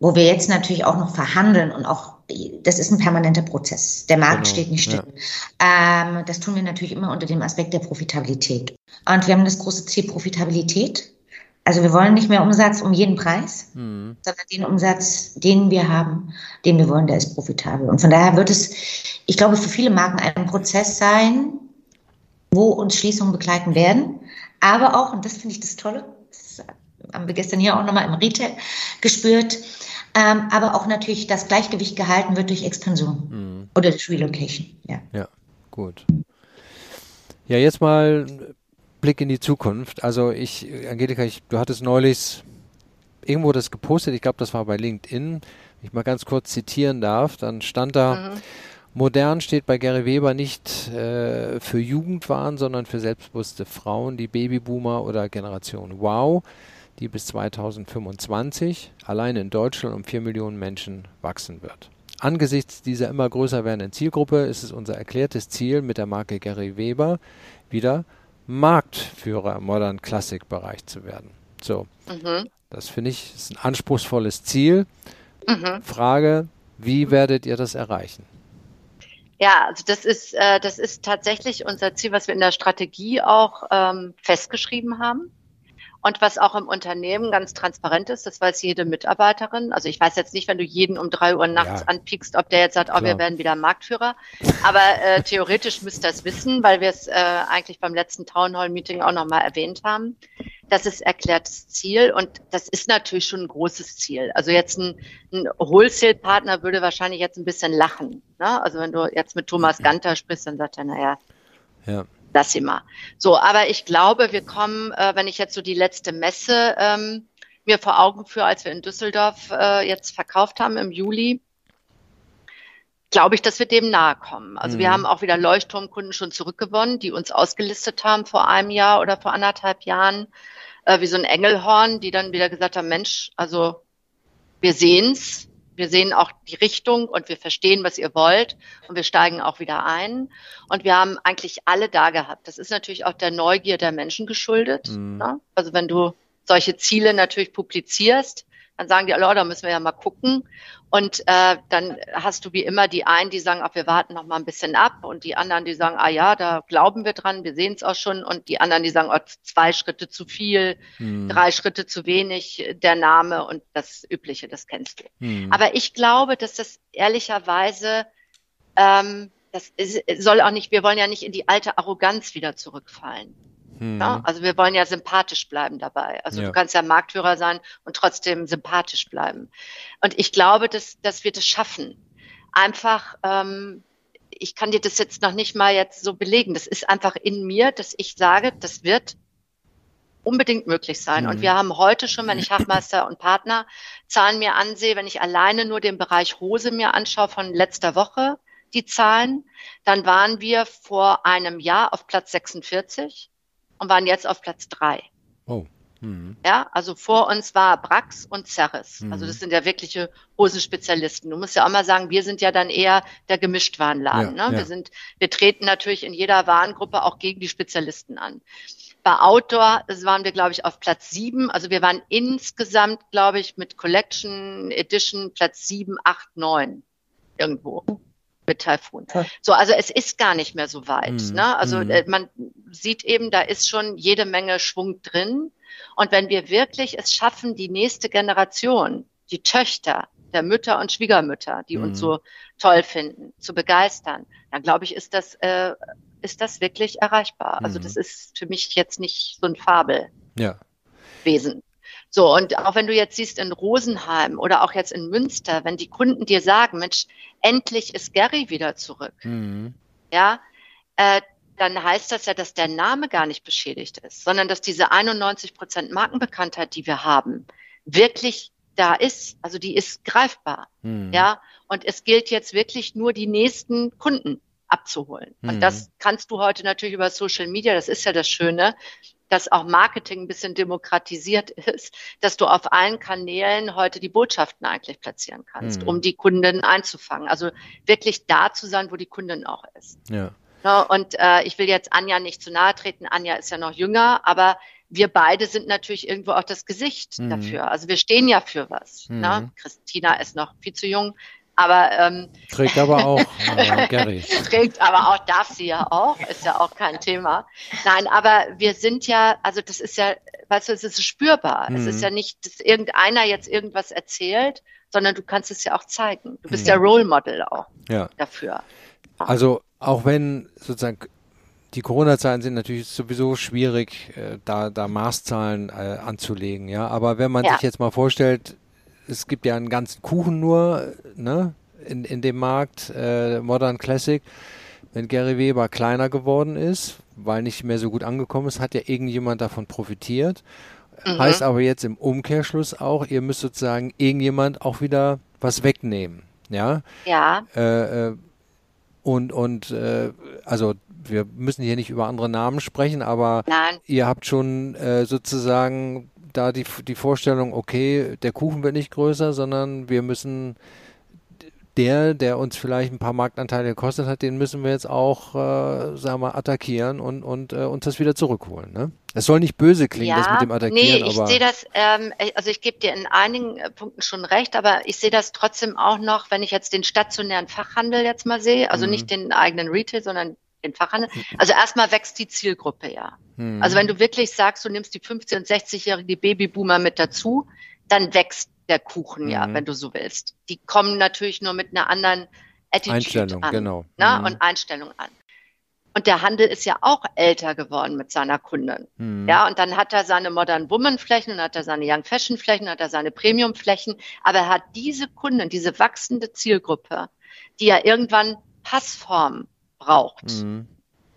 wo wir jetzt natürlich auch noch verhandeln und auch, das ist ein permanenter Prozess. Der Markt
Genau,
steht nicht
ja.
still. Ähm, das tun wir natürlich immer unter dem Aspekt der Profitabilität. Und wir haben das große Ziel Profitabilität. Also wir wollen nicht mehr Umsatz um jeden Preis,
Mhm.
sondern den Umsatz, den wir haben, den wir wollen, der ist profitabel. Und von daher wird es, ich glaube, für viele Marken ein Prozess sein, wo uns Schließungen begleiten werden. Aber auch, und das finde ich das Tolle, haben wir gestern hier auch nochmal im Retail gespürt, ähm, aber auch natürlich das Gleichgewicht gehalten wird durch Expansion
Mhm.
oder durch Relocation. Ja.
Ja, gut. Ja, jetzt mal ein Blick in die Zukunft. Also ich, Angelika, ich, du hattest neulich irgendwo das gepostet, ich glaube, das war bei LinkedIn, wenn ich mal ganz kurz zitieren darf, dann stand da,
Mhm.
modern steht bei Gary Weber nicht äh, für Jugendwahn, sondern für selbstbewusste Frauen, die Babyboomer oder Generation Wow, die bis 2025 allein in Deutschland um 4 Millionen Menschen wachsen wird. Angesichts dieser immer größer werdenden Zielgruppe ist es unser erklärtes Ziel, mit der Marke Gary Weber wieder Marktführer im Modern Classic Bereich zu werden. So,
Mhm.
das finde ich ist ein anspruchsvolles Ziel.
Mhm.
Frage, wie werdet ihr das erreichen?
Ja, also das ist, äh, das ist tatsächlich unser Ziel, was wir in der Strategie auch ähm, festgeschrieben haben. Und was auch im Unternehmen ganz transparent ist, das weiß jede Mitarbeiterin. Also ich weiß jetzt nicht, wenn du jeden um drei Uhr nachts
Ja.
anpiekst, ob der jetzt sagt, oh,
Klar.
wir werden wieder Marktführer. Aber äh, theoretisch müsst ihr es wissen, weil wir es äh, eigentlich beim letzten Town Hall Meeting auch nochmal erwähnt haben. Das ist erklärtes Ziel und das ist natürlich schon ein großes Ziel. Also jetzt ein, ein Wholesale-Partner würde wahrscheinlich jetzt ein bisschen lachen. Ne? Also wenn du jetzt mit Thomas Ganter sprichst, dann sagt er, naja,
Ja.
Sie mal. So, aber ich glaube, wir kommen, äh, wenn ich jetzt so die letzte Messe ähm, mir vor Augen führe, als wir in Düsseldorf äh, jetzt verkauft haben im Juli, glaube ich, dass wir dem nahe kommen. Also wir
Mhm.
haben auch wieder Leuchtturmkunden schon zurückgewonnen, die uns ausgelistet haben vor einem Jahr oder vor anderthalb Jahren, äh, wie so ein Engelhorn, die dann wieder gesagt haben, Mensch, also wir sehen's, wir sehen auch die Richtung und wir verstehen, was ihr wollt und wir steigen auch wieder ein. Und wir haben eigentlich alle da gehabt. Das ist natürlich auch der Neugier der Menschen geschuldet.
Mhm.
Ne? Also wenn du solche Ziele natürlich publizierst, dann sagen die, oh, da müssen wir ja mal gucken. Und äh, dann hast du wie immer die einen, die sagen, ach, wir warten noch mal ein bisschen ab. Und die anderen, die sagen, ah ja, da glauben wir dran, wir sehen es auch schon. Und die anderen, die sagen, oh, zwei Schritte zu viel,
Hm.
drei Schritte zu wenig, der Name und das Übliche, das kennst du.
Hm.
Aber ich glaube, dass das ehrlicherweise, ähm, das ist, soll auch nicht, wir wollen ja nicht in die alte Arroganz wieder zurückfallen.
Hm.
Ja? Also wir wollen ja sympathisch bleiben dabei. Also
Ja.
du kannst ja Marktführer sein und trotzdem sympathisch bleiben. Und ich glaube, dass, dass wir das schaffen. Einfach, ähm, ich kann dir das jetzt noch nicht mal jetzt so belegen. Das ist einfach in mir, dass ich sage, das wird unbedingt möglich sein.
Mhm.
Und wir haben heute schon, wenn ich Hachmeister und Partner Zahlen mir ansehe, wenn ich alleine nur den Bereich Hose mir anschaue von letzter Woche, die Zahlen, dann waren wir vor einem Jahr auf Platz 46 und waren jetzt auf Platz drei.
Oh. Hm.
Ja, also vor uns war Brax und Ceres.
Mhm.
Also das sind ja wirkliche Hosenspezialisten. Du musst ja auch mal sagen, wir sind ja dann eher der Gemischtwarenladen.
Ja,
ne?
ja.
Wir sind, wir treten natürlich in jeder Warengruppe auch gegen die Spezialisten an. Bei Outdoor das waren wir, glaube ich, auf Platz sieben. Also wir waren insgesamt, glaube ich, mit Collection Edition Platz sieben, acht, neun irgendwo mit Taifun. So, also es ist gar nicht mehr so weit.
Mhm.
Ne? Also
Mhm.
äh, man sieht eben, da ist schon jede Menge Schwung drin. Und wenn wir wirklich es schaffen, die nächste Generation, die Töchter, der Mütter und Schwiegermütter, die mhm. uns so toll finden, zu begeistern, dann glaube ich, ist das, äh, ist das wirklich erreichbar. Also mhm. das ist für mich jetzt nicht so ein Fabelwesen.
Ja.
So, und auch wenn du jetzt siehst in Rosenheim oder auch jetzt in Münster, wenn die Kunden dir sagen, Mensch, endlich ist Gary wieder zurück, mhm. ja, äh, dann heißt das ja, dass der Name gar nicht beschädigt ist, sondern dass diese 91 Prozent Markenbekanntheit, die wir haben, wirklich da ist. Also die ist greifbar. Mhm. Ja. Und es gilt jetzt wirklich nur die nächsten Kunden abzuholen. Mhm. Und das kannst du heute natürlich über Social Media, das ist ja das Schöne, dass auch Marketing ein bisschen demokratisiert ist, dass du auf allen Kanälen heute die Botschaften eigentlich platzieren kannst, mhm. um die Kunden einzufangen. Also wirklich da zu sein, wo die Kundin auch ist.
Ja.
ja und äh, ich will jetzt Anja nicht zu nahe treten. Anja ist ja noch jünger, aber wir beide sind natürlich irgendwo auch das Gesicht mhm. dafür. Also wir stehen ja für was. Mhm. Ne? Christina ist noch viel zu jung, aber ähm,
trägt aber auch äh, Gary.
trägt aber auch, darf sie ja auch, ist ja auch kein Thema. Nein, aber wir sind ja, also das ist ja, weißt du, es ist spürbar. Mhm. Es ist mhm. ja nicht, dass irgendeiner jetzt irgendwas erzählt, sondern du kannst es ja auch zeigen. Du bist mhm. ja Role Model auch
ja.
dafür.
Also auch wenn sozusagen die Corona-Zahlen sind natürlich sowieso schwierig, äh, da, da Maßzahlen äh, anzulegen, ja. Aber wenn man ja. sich jetzt mal vorstellt, es gibt ja einen ganzen Kuchen nur ne, in, in dem Markt äh, Modern Classic. Wenn Gary Weber kleiner geworden ist, weil nicht mehr so gut angekommen ist, hat ja irgendjemand davon profitiert. Mhm. Heißt aber jetzt im Umkehrschluss auch, ihr müsst sozusagen irgendjemand auch wieder was wegnehmen. Ja.
Ja.
Äh, äh, und und äh, also wir müssen hier nicht über andere Namen sprechen, aber
Nein.
ihr habt schon äh, sozusagen da die, die Vorstellung, okay, der Kuchen wird nicht größer, sondern wir müssen der, der uns vielleicht ein paar Marktanteile gekostet hat, den müssen wir jetzt auch, äh, sagen wir mal, attackieren und, und äh, uns das wieder zurückholen. Ne? Es soll nicht böse klingen,
ja,
das mit dem Attackieren.
Nee, ich sehe das, ähm, also ich gebe dir in einigen äh, Punkten schon recht, aber ich sehe das trotzdem auch noch, wenn ich jetzt den stationären Fachhandel jetzt mal sehe, also mhm. nicht den eigenen Retail, sondern den Fachhandel. Also erstmal wächst die Zielgruppe ja. Hm. Also wenn du wirklich sagst, du nimmst die 50- und 60-jährige Babyboomer mit dazu, dann wächst der Kuchen hm. ja, wenn du so willst. Die kommen natürlich nur mit einer anderen Attitude
Einstellung,
an,
genau.
Ne? Hm. Und Einstellung an. Und der Handel ist ja auch älter geworden mit seiner Kundin. Mhm. Ja, und dann hat er seine Modern Woman Flächen und hat er seine Young Fashion Flächen, hat er seine Premium Flächen. Aber er hat diese Kunden, diese wachsende Zielgruppe, die ja irgendwann Passform braucht. Mhm.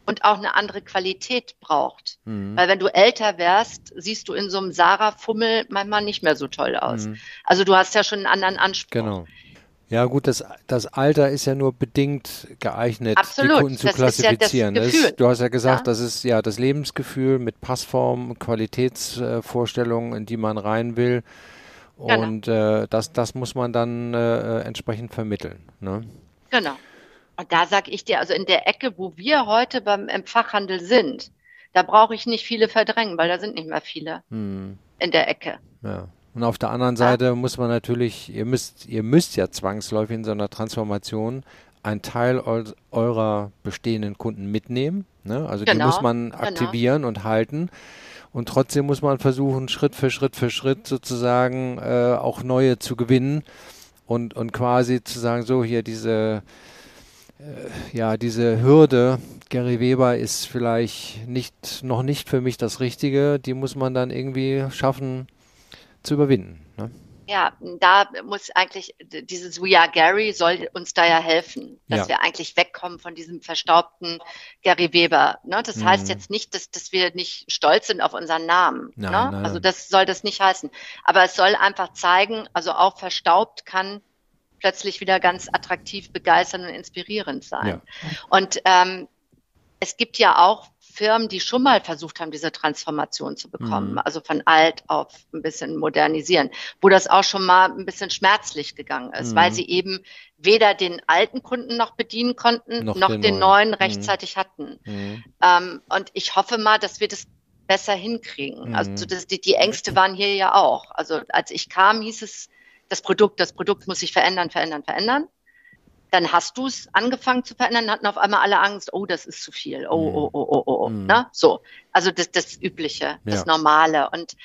Und auch eine andere Qualität braucht. Mhm. Weil wenn du älter wärst, siehst du in so einem Sarah-Fummel manchmal nicht mehr so toll aus. Mhm. Also du hast ja schon einen anderen Anspruch.
Genau. Ja gut, das, das Alter ist ja nur bedingt geeignet,
Absolut.
die Kunden zu
das
klassifizieren.
Ja das
das, du hast ja gesagt, ja. das ist ja das Lebensgefühl mit Passform, Qualitätsvorstellungen, in die man rein will. Genau. Und genau. äh, das, das muss man dann äh, äh, entsprechend vermitteln. Ne?
Genau. Da sage ich dir, also in der Ecke, wo wir heute beim im Fachhandel sind, da brauche ich nicht viele verdrängen, weil da sind nicht mehr viele hm. in der Ecke.
Ja. Und auf der anderen Seite ja. muss man natürlich, ihr müsst, ihr müsst ja zwangsläufig in so einer Transformation einen Teil eurer bestehenden Kunden mitnehmen. Ne? Also genau, die muss man genau. aktivieren genau. und halten. Und trotzdem muss man versuchen, Schritt für Schritt für Schritt sozusagen äh, auch neue zu gewinnen und, und quasi zu sagen, so hier diese ja, diese Hürde, Gary Weber ist vielleicht nicht, noch nicht für mich das Richtige, die muss man dann irgendwie schaffen zu überwinden. Ne?
Ja, da muss eigentlich dieses We Are Gary soll uns da ja helfen, dass ja. wir eigentlich wegkommen von diesem verstaubten Gary Weber. Ne? Das mhm. heißt jetzt nicht, dass, dass wir nicht stolz sind auf unseren Namen. Nein, ne? nein, also das soll das nicht heißen. Aber es soll einfach zeigen, also auch verstaubt kann plötzlich wieder ganz attraktiv, begeisternd und inspirierend sein. Ja. Und ähm, es gibt ja auch Firmen, die schon mal versucht haben, diese Transformation zu bekommen, mhm. also von alt auf ein bisschen modernisieren, wo das auch schon mal ein bisschen schmerzlich gegangen ist, mhm. weil sie eben weder den alten Kunden noch bedienen konnten, noch, noch den, den, neuen, neuen rechtzeitig mhm. hatten. Mhm. Ähm, und ich hoffe mal, dass wir das besser hinkriegen. Also mhm. das, die, die Ängste waren hier ja auch. Also als ich kam, hieß es, das Produkt, das Produkt muss sich verändern, verändern, verändern. Dann hast du es angefangen zu verändern, hatten auf einmal alle Angst, oh, das ist zu viel, oh, oh, oh, oh, oh, oh. Mm. Ne? So, also das, das Übliche, das ja. Normale. Und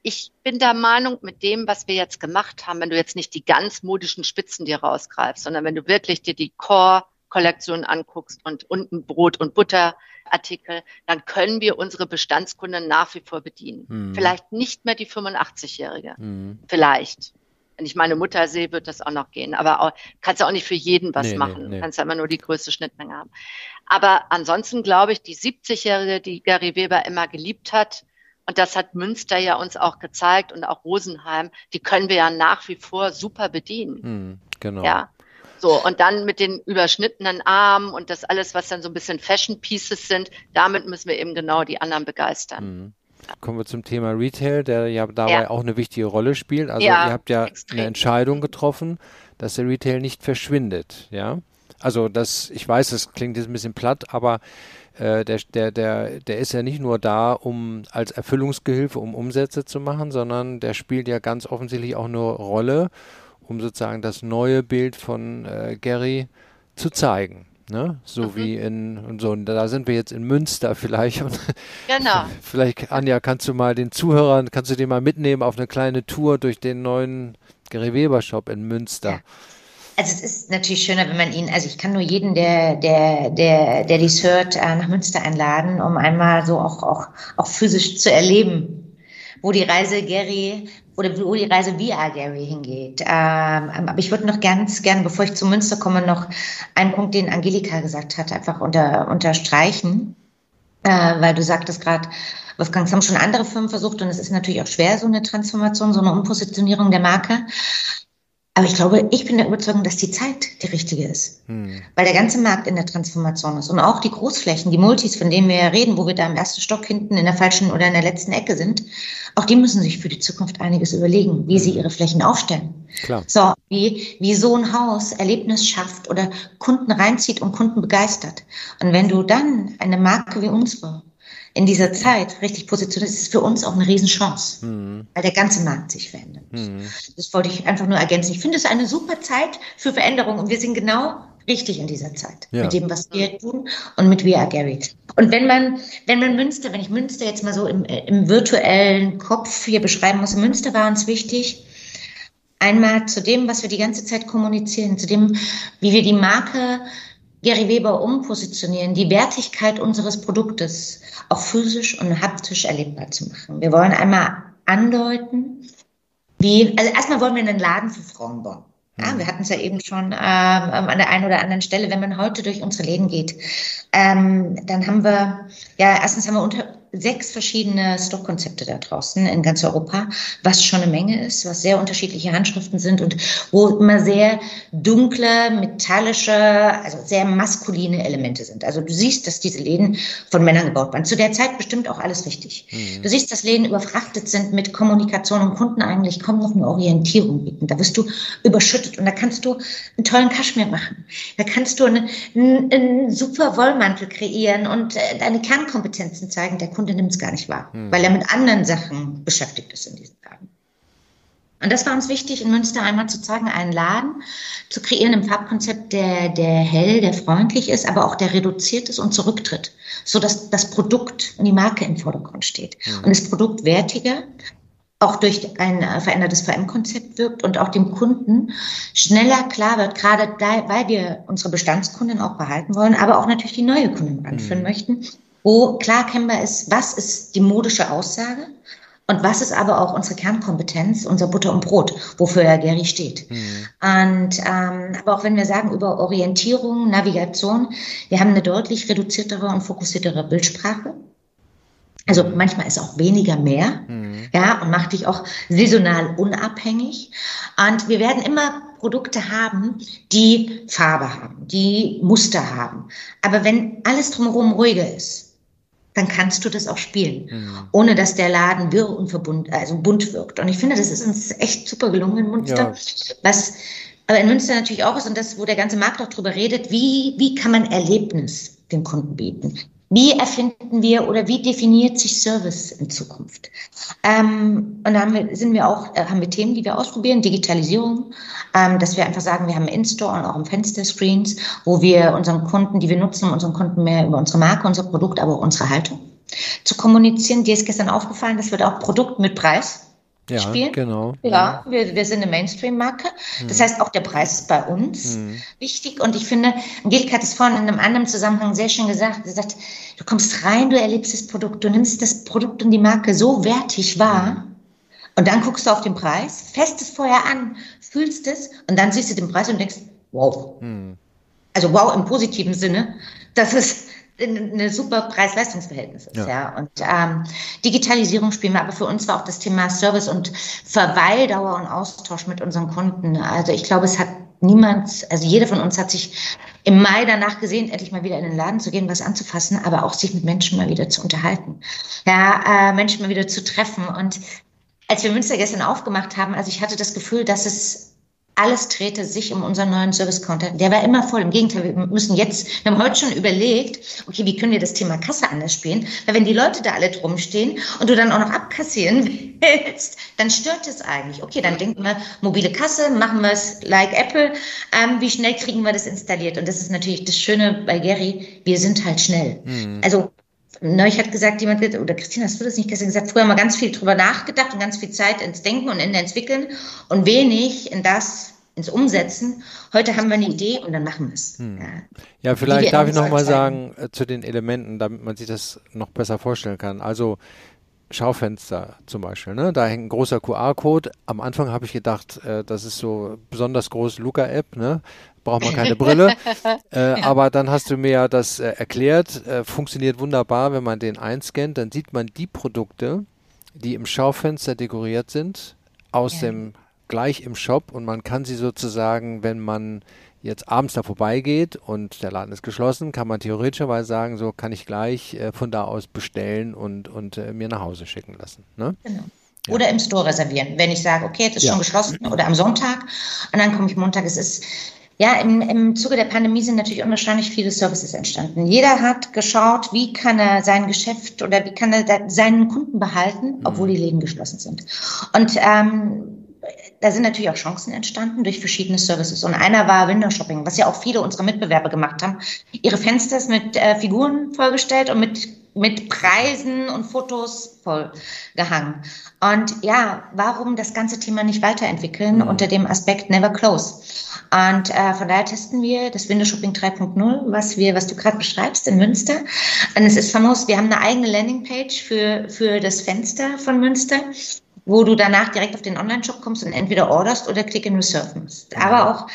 ich bin der Meinung, mit dem, was wir jetzt gemacht haben, wenn du jetzt nicht die ganz modischen Spitzen dir rausgreifst, sondern wenn du wirklich dir die Core-Kollektion anguckst und unten Brot und Butterartikel, dann können wir unsere Bestandskunden nach wie vor bedienen. Hm. Vielleicht nicht mehr die 85-Jährige. Hm. Vielleicht. Wenn ich meine Mutter sehe, wird das auch noch gehen. Aber auch, kannst du auch nicht für jeden was nee, machen. Nee, nee. Kannst ja immer nur die größte Schnittmenge haben. Aber ansonsten glaube ich, die 70-Jährige, die Gary Weber immer geliebt hat, und das hat Münster ja uns auch gezeigt und auch Rosenheim. Die können wir ja nach wie vor super bedienen.
Hm, genau.
Ja. So, und dann mit den überschnittenen Armen und das alles, was dann so ein bisschen Fashion Pieces sind, damit müssen wir eben genau die anderen begeistern. Hm.
Kommen wir zum Thema Retail, der ja dabei ja. auch eine wichtige Rolle spielt. Also ja, ihr habt ja extrem. eine Entscheidung getroffen, dass der Retail nicht verschwindet, ja. Also das, ich weiß, das klingt jetzt ein bisschen platt, aber äh, der, der, der, der ist ja nicht nur da, um als Erfüllungsgehilfe, um Umsätze zu machen, sondern der spielt ja ganz offensichtlich auch eine Rolle, um sozusagen das neue Bild von äh, Gary zu zeigen. Ne? So mhm. wie in und so. Und da sind wir jetzt in Münster vielleicht. Und
genau.
vielleicht, Anja, kannst du mal den Zuhörern, kannst du den mal mitnehmen auf eine kleine Tour durch den neuen Gary Weber Shop in Münster. Ja.
Also es ist natürlich schöner, wenn man ihn, also ich kann nur jeden, der, der, der, der dies hört, äh, nach Münster einladen, um einmal so auch, auch, auch physisch zu erleben, wo die Reise Gary oder wo die Reise via Gary hingeht. Ähm, aber ich würde noch ganz gern, bevor ich zu Münster komme, noch einen Punkt, den Angelika gesagt hat, einfach unter, unterstreichen, äh, weil du sagtest gerade, Wolfgang, es haben schon andere Firmen versucht und es ist natürlich auch schwer, so eine Transformation, so eine Umpositionierung der Marke. Aber ich glaube, ich bin der Überzeugung, dass die Zeit die richtige ist. Hm. Weil der ganze Markt in der Transformation ist. Und auch die Großflächen, die Multis, von denen wir ja reden, wo wir da im ersten Stock hinten in der falschen oder in der letzten Ecke sind, auch die müssen sich für die Zukunft einiges überlegen, wie sie hm. ihre Flächen aufstellen.
Klar.
So, wie, wie so ein Haus Erlebnis schafft oder Kunden reinzieht und Kunden begeistert. Und wenn du dann eine Marke wie unsere in dieser Zeit richtig positioniert, ist es für uns auch eine Riesenchance, mhm. weil der ganze Markt sich verändert. Mhm. Das wollte ich einfach nur ergänzen. Ich finde es eine super Zeit für Veränderung und wir sind genau richtig in dieser Zeit ja. mit dem, was wir tun und mit We Are Gary. Und wenn man, wenn man Münster, wenn ich Münster jetzt mal so im, im virtuellen Kopf hier beschreiben muss, Münster war uns wichtig, einmal zu dem, was wir die ganze Zeit kommunizieren, zu dem, wie wir die Marke Gary Weber umpositionieren, die Wertigkeit unseres Produktes auch physisch und haptisch erlebbar zu machen. Wir wollen einmal andeuten, wie, also erstmal wollen wir einen Laden für Frauen bauen. Ja, wir hatten es ja eben schon ähm, an der einen oder anderen Stelle, wenn man heute durch unsere Läden geht, ähm, dann haben wir, ja, erstens haben wir unter, sechs verschiedene Stockkonzepte da draußen in ganz Europa, was schon eine Menge ist, was sehr unterschiedliche Handschriften sind und wo immer sehr dunkle, metallische, also sehr maskuline Elemente sind. Also du siehst, dass diese Läden von Männern gebaut waren. Zu der Zeit bestimmt auch alles richtig. Mhm. Du siehst, dass Läden überfrachtet sind mit Kommunikation und Kunden eigentlich kaum noch eine Orientierung bieten. Da wirst du überschüttet und da kannst du einen tollen Kaschmir machen. Da kannst du einen, einen, einen super Wollmantel kreieren und äh, deine Kernkompetenzen zeigen. Der Kunde nimmt es gar nicht wahr, hm. weil er mit anderen Sachen beschäftigt ist in diesen Tagen. Und das war uns wichtig, in Münster einmal zu zeigen, einen Laden zu kreieren im Farbkonzept, der, der hell, der freundlich ist, aber auch der reduziert ist und zurücktritt, so dass das Produkt und die Marke im Vordergrund steht. Mhm. Und das Produkt wertiger, auch durch ein verändertes VM-Konzept wirkt und auch dem Kunden schneller klar wird, gerade da, weil wir unsere Bestandskunden auch behalten wollen, aber auch natürlich die neue Kunden anführen mhm. möchten, wo klar erkennbar ist, was ist die modische Aussage und was ist aber auch unsere Kernkompetenz, unser Butter und Brot, wofür Herr Gary steht. Mhm. Und ähm, aber auch wenn wir sagen über Orientierung, Navigation, wir haben eine deutlich reduziertere und fokussiertere Bildsprache. Also manchmal ist auch weniger mehr, mhm. ja, und macht dich auch saisonal unabhängig. Und wir werden immer Produkte haben, die Farbe haben, die Muster haben. Aber wenn alles drumherum ruhiger ist, dann kannst du das auch spielen, mhm. ohne dass der Laden wirr und verbund, also bunt wirkt. Und ich finde, das ist uns echt super gelungen in Münster. Ja. Was aber in Münster natürlich auch ist und das, wo der ganze Markt auch drüber redet, wie, wie kann man Erlebnis dem Kunden bieten? Wie erfinden wir oder wie definiert sich Service in Zukunft? Ähm, und da sind wir auch, äh, haben wir Themen, die wir ausprobieren, Digitalisierung, ähm, dass wir einfach sagen, wir haben In-Store und auch im Fenster Screens, wo wir unseren Kunden, die wir nutzen, unseren Kunden mehr über unsere Marke, unser Produkt, aber auch unsere Haltung zu kommunizieren. Dir ist gestern aufgefallen, das wird auch Produkt mit Preis ja, spielen. Genau. Ja, wir, wir sind eine Mainstream-Marke. Das mhm. heißt, auch der Preis ist bei uns mhm. wichtig. Und ich finde, Angelika hat es vorhin in einem anderen Zusammenhang sehr schön gesagt. Sie sagt, du kommst rein, du erlebst das Produkt, du nimmst das Produkt und die Marke so wertig wahr. Mhm. Und dann guckst du auf den Preis, fest es vorher an, fühlst es und dann siehst du den Preis und denkst, wow. Mhm. Also wow im positiven Sinne. Das ist, eine super Preis-Leistungs-Verhältnis ist. Ja. ja. Und ähm, Digitalisierung spielen wir, aber für uns war auch das Thema Service und Verweildauer und Austausch mit unseren Kunden. Also ich glaube, es hat niemand, also jeder von uns hat sich im Mai danach gesehen, endlich mal wieder in den Laden zu gehen, was anzufassen, aber auch sich mit Menschen mal wieder zu unterhalten. Ja, äh, Menschen mal wieder zu treffen. Und als wir Münster gestern aufgemacht haben, also ich hatte das Gefühl, dass es alles drehte sich um unseren neuen Service-Counter. Der war immer voll. Im Gegenteil, wir müssen jetzt, wir haben heute schon überlegt, okay, wie können wir das Thema Kasse anders spielen? Weil wenn die Leute da alle drum stehen und du dann auch noch abkassieren willst, dann stört es eigentlich. Okay, dann denken wir, mobile Kasse, machen wir es like Apple. Ähm, wie schnell kriegen wir das installiert? Und das ist natürlich das Schöne bei Gary, wir sind halt schnell. Mhm. Also Neulich hat gesagt jemand, oder Christine, hast du das nicht gestern gesagt, früher haben wir ganz viel drüber nachgedacht und ganz viel Zeit ins Denken und in Entwickeln und wenig in das, ins Umsetzen. Heute haben wir eine Idee und dann machen wir es.
Hm. Ja. ja. vielleicht darf ich nochmal sagen äh, zu den Elementen, damit man sich das noch besser vorstellen kann. Also Schaufenster zum Beispiel, ne? da hängt ein großer QR-Code. Am Anfang habe ich gedacht, äh, das ist so besonders groß Luca-App, ne? Braucht man keine Brille. äh, ja. Aber dann hast du mir ja das äh, erklärt, äh, funktioniert wunderbar, wenn man den einscannt, dann sieht man die Produkte, die im Schaufenster dekoriert sind, aus ja. dem gleich im Shop und man kann sie sozusagen, wenn man jetzt abends da vorbeigeht und der Laden ist geschlossen, kann man theoretischerweise sagen, so kann ich gleich äh, von da aus bestellen und, und äh, mir nach Hause schicken lassen. Ne? Genau.
Ja. Oder im Store reservieren. Wenn ich sage, okay, es ist ja. schon geschlossen oder am Sonntag und dann komme ich Montag. Es ist ja, im, im Zuge der Pandemie sind natürlich unwahrscheinlich viele Services entstanden. Jeder hat geschaut, wie kann er sein Geschäft oder wie kann er seinen Kunden behalten, obwohl mhm. die Läden geschlossen sind. Und ähm, da sind natürlich auch Chancen entstanden durch verschiedene Services. Und einer war Window Shopping, was ja auch viele unserer Mitbewerber gemacht haben. Ihre Fensters mit äh, Figuren vollgestellt und mit, mit Preisen und Fotos vollgehangen. Und ja, warum das ganze Thema nicht weiterentwickeln mhm. unter dem Aspekt Never Close? Und äh, von daher testen wir das Windows Shopping 3.0, was wir, was du gerade beschreibst in Münster. Und es ist famos, wir haben eine eigene Landingpage für, für das Fenster von Münster wo du danach direkt auf den Online-Shop kommst und entweder orderst oder Click and Reserve musst. Aber auch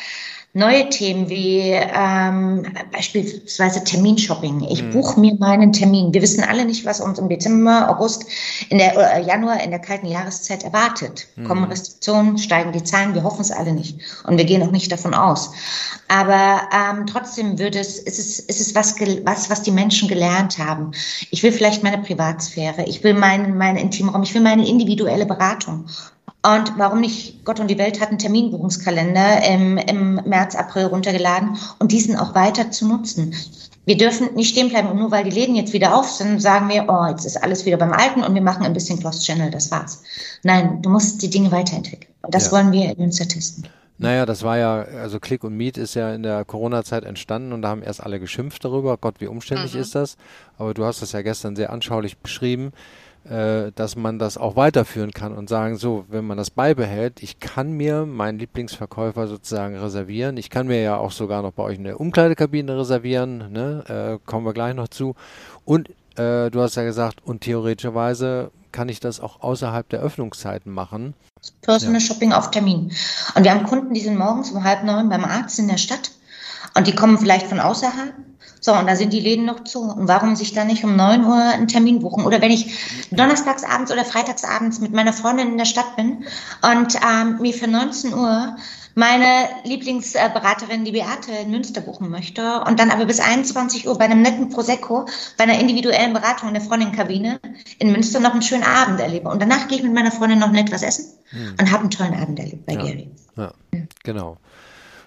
neue Themen wie ähm, beispielsweise Terminshopping. Ich mhm. buche mir meinen Termin. Wir wissen alle nicht, was uns im Dezember, August, in der äh, Januar, in der kalten Jahreszeit erwartet. Mhm. Kommen Restriktionen, steigen die Zahlen, wir hoffen es alle nicht. Und wir gehen auch nicht davon aus. Aber ähm, trotzdem würde es, ist es, ist es was, was, was die Menschen gelernt haben. Ich will vielleicht meine Privatsphäre, ich will meinen, meinen Intimraum, ich will meine individuelle Beratung. Und warum nicht Gott und die Welt hat einen Terminbuchungskalender im, im März, April runtergeladen und diesen auch weiter zu nutzen. Wir dürfen nicht stehen bleiben und nur weil die Läden jetzt wieder auf sind, sagen wir, oh, jetzt ist alles wieder beim Alten und wir machen ein bisschen Cross-Channel, das war's. Nein, du musst die Dinge weiterentwickeln. Und das ja. wollen wir in Münster testen.
Naja, das war ja, also Click und Meet ist ja in der Corona-Zeit entstanden und da haben erst alle geschimpft darüber. Gott, wie umständlich mhm. ist das? Aber du hast das ja gestern sehr anschaulich beschrieben äh, dass man das auch weiterführen kann und sagen, so, wenn man das beibehält, ich kann mir meinen Lieblingsverkäufer sozusagen reservieren. Ich kann mir ja auch sogar noch bei euch eine Umkleidekabine reservieren, ne? äh, kommen wir gleich noch zu. Und äh, du hast ja gesagt, und theoretischerweise kann ich das auch außerhalb der Öffnungszeiten machen.
Personal ja. Shopping auf Termin. Und wir haben Kunden, die sind morgens um halb neun beim Arzt in der Stadt und die kommen vielleicht von außerhalb so, und da sind die Läden noch zu. Und warum sich da nicht um 9 Uhr einen Termin buchen? Oder wenn ich donnerstagsabends oder freitagsabends mit meiner Freundin in der Stadt bin und ähm, mir für 19 Uhr meine Lieblingsberaterin, die Beate, in Münster buchen möchte und dann aber bis 21 Uhr bei einem netten Prosecco, bei einer individuellen Beratung in der Freundinnenkabine in Münster noch einen schönen Abend erlebe. Und danach gehe ich mit meiner Freundin noch nett was essen hm. und habe einen tollen Abend erlebt bei
ja.
Gary.
Ja, genau.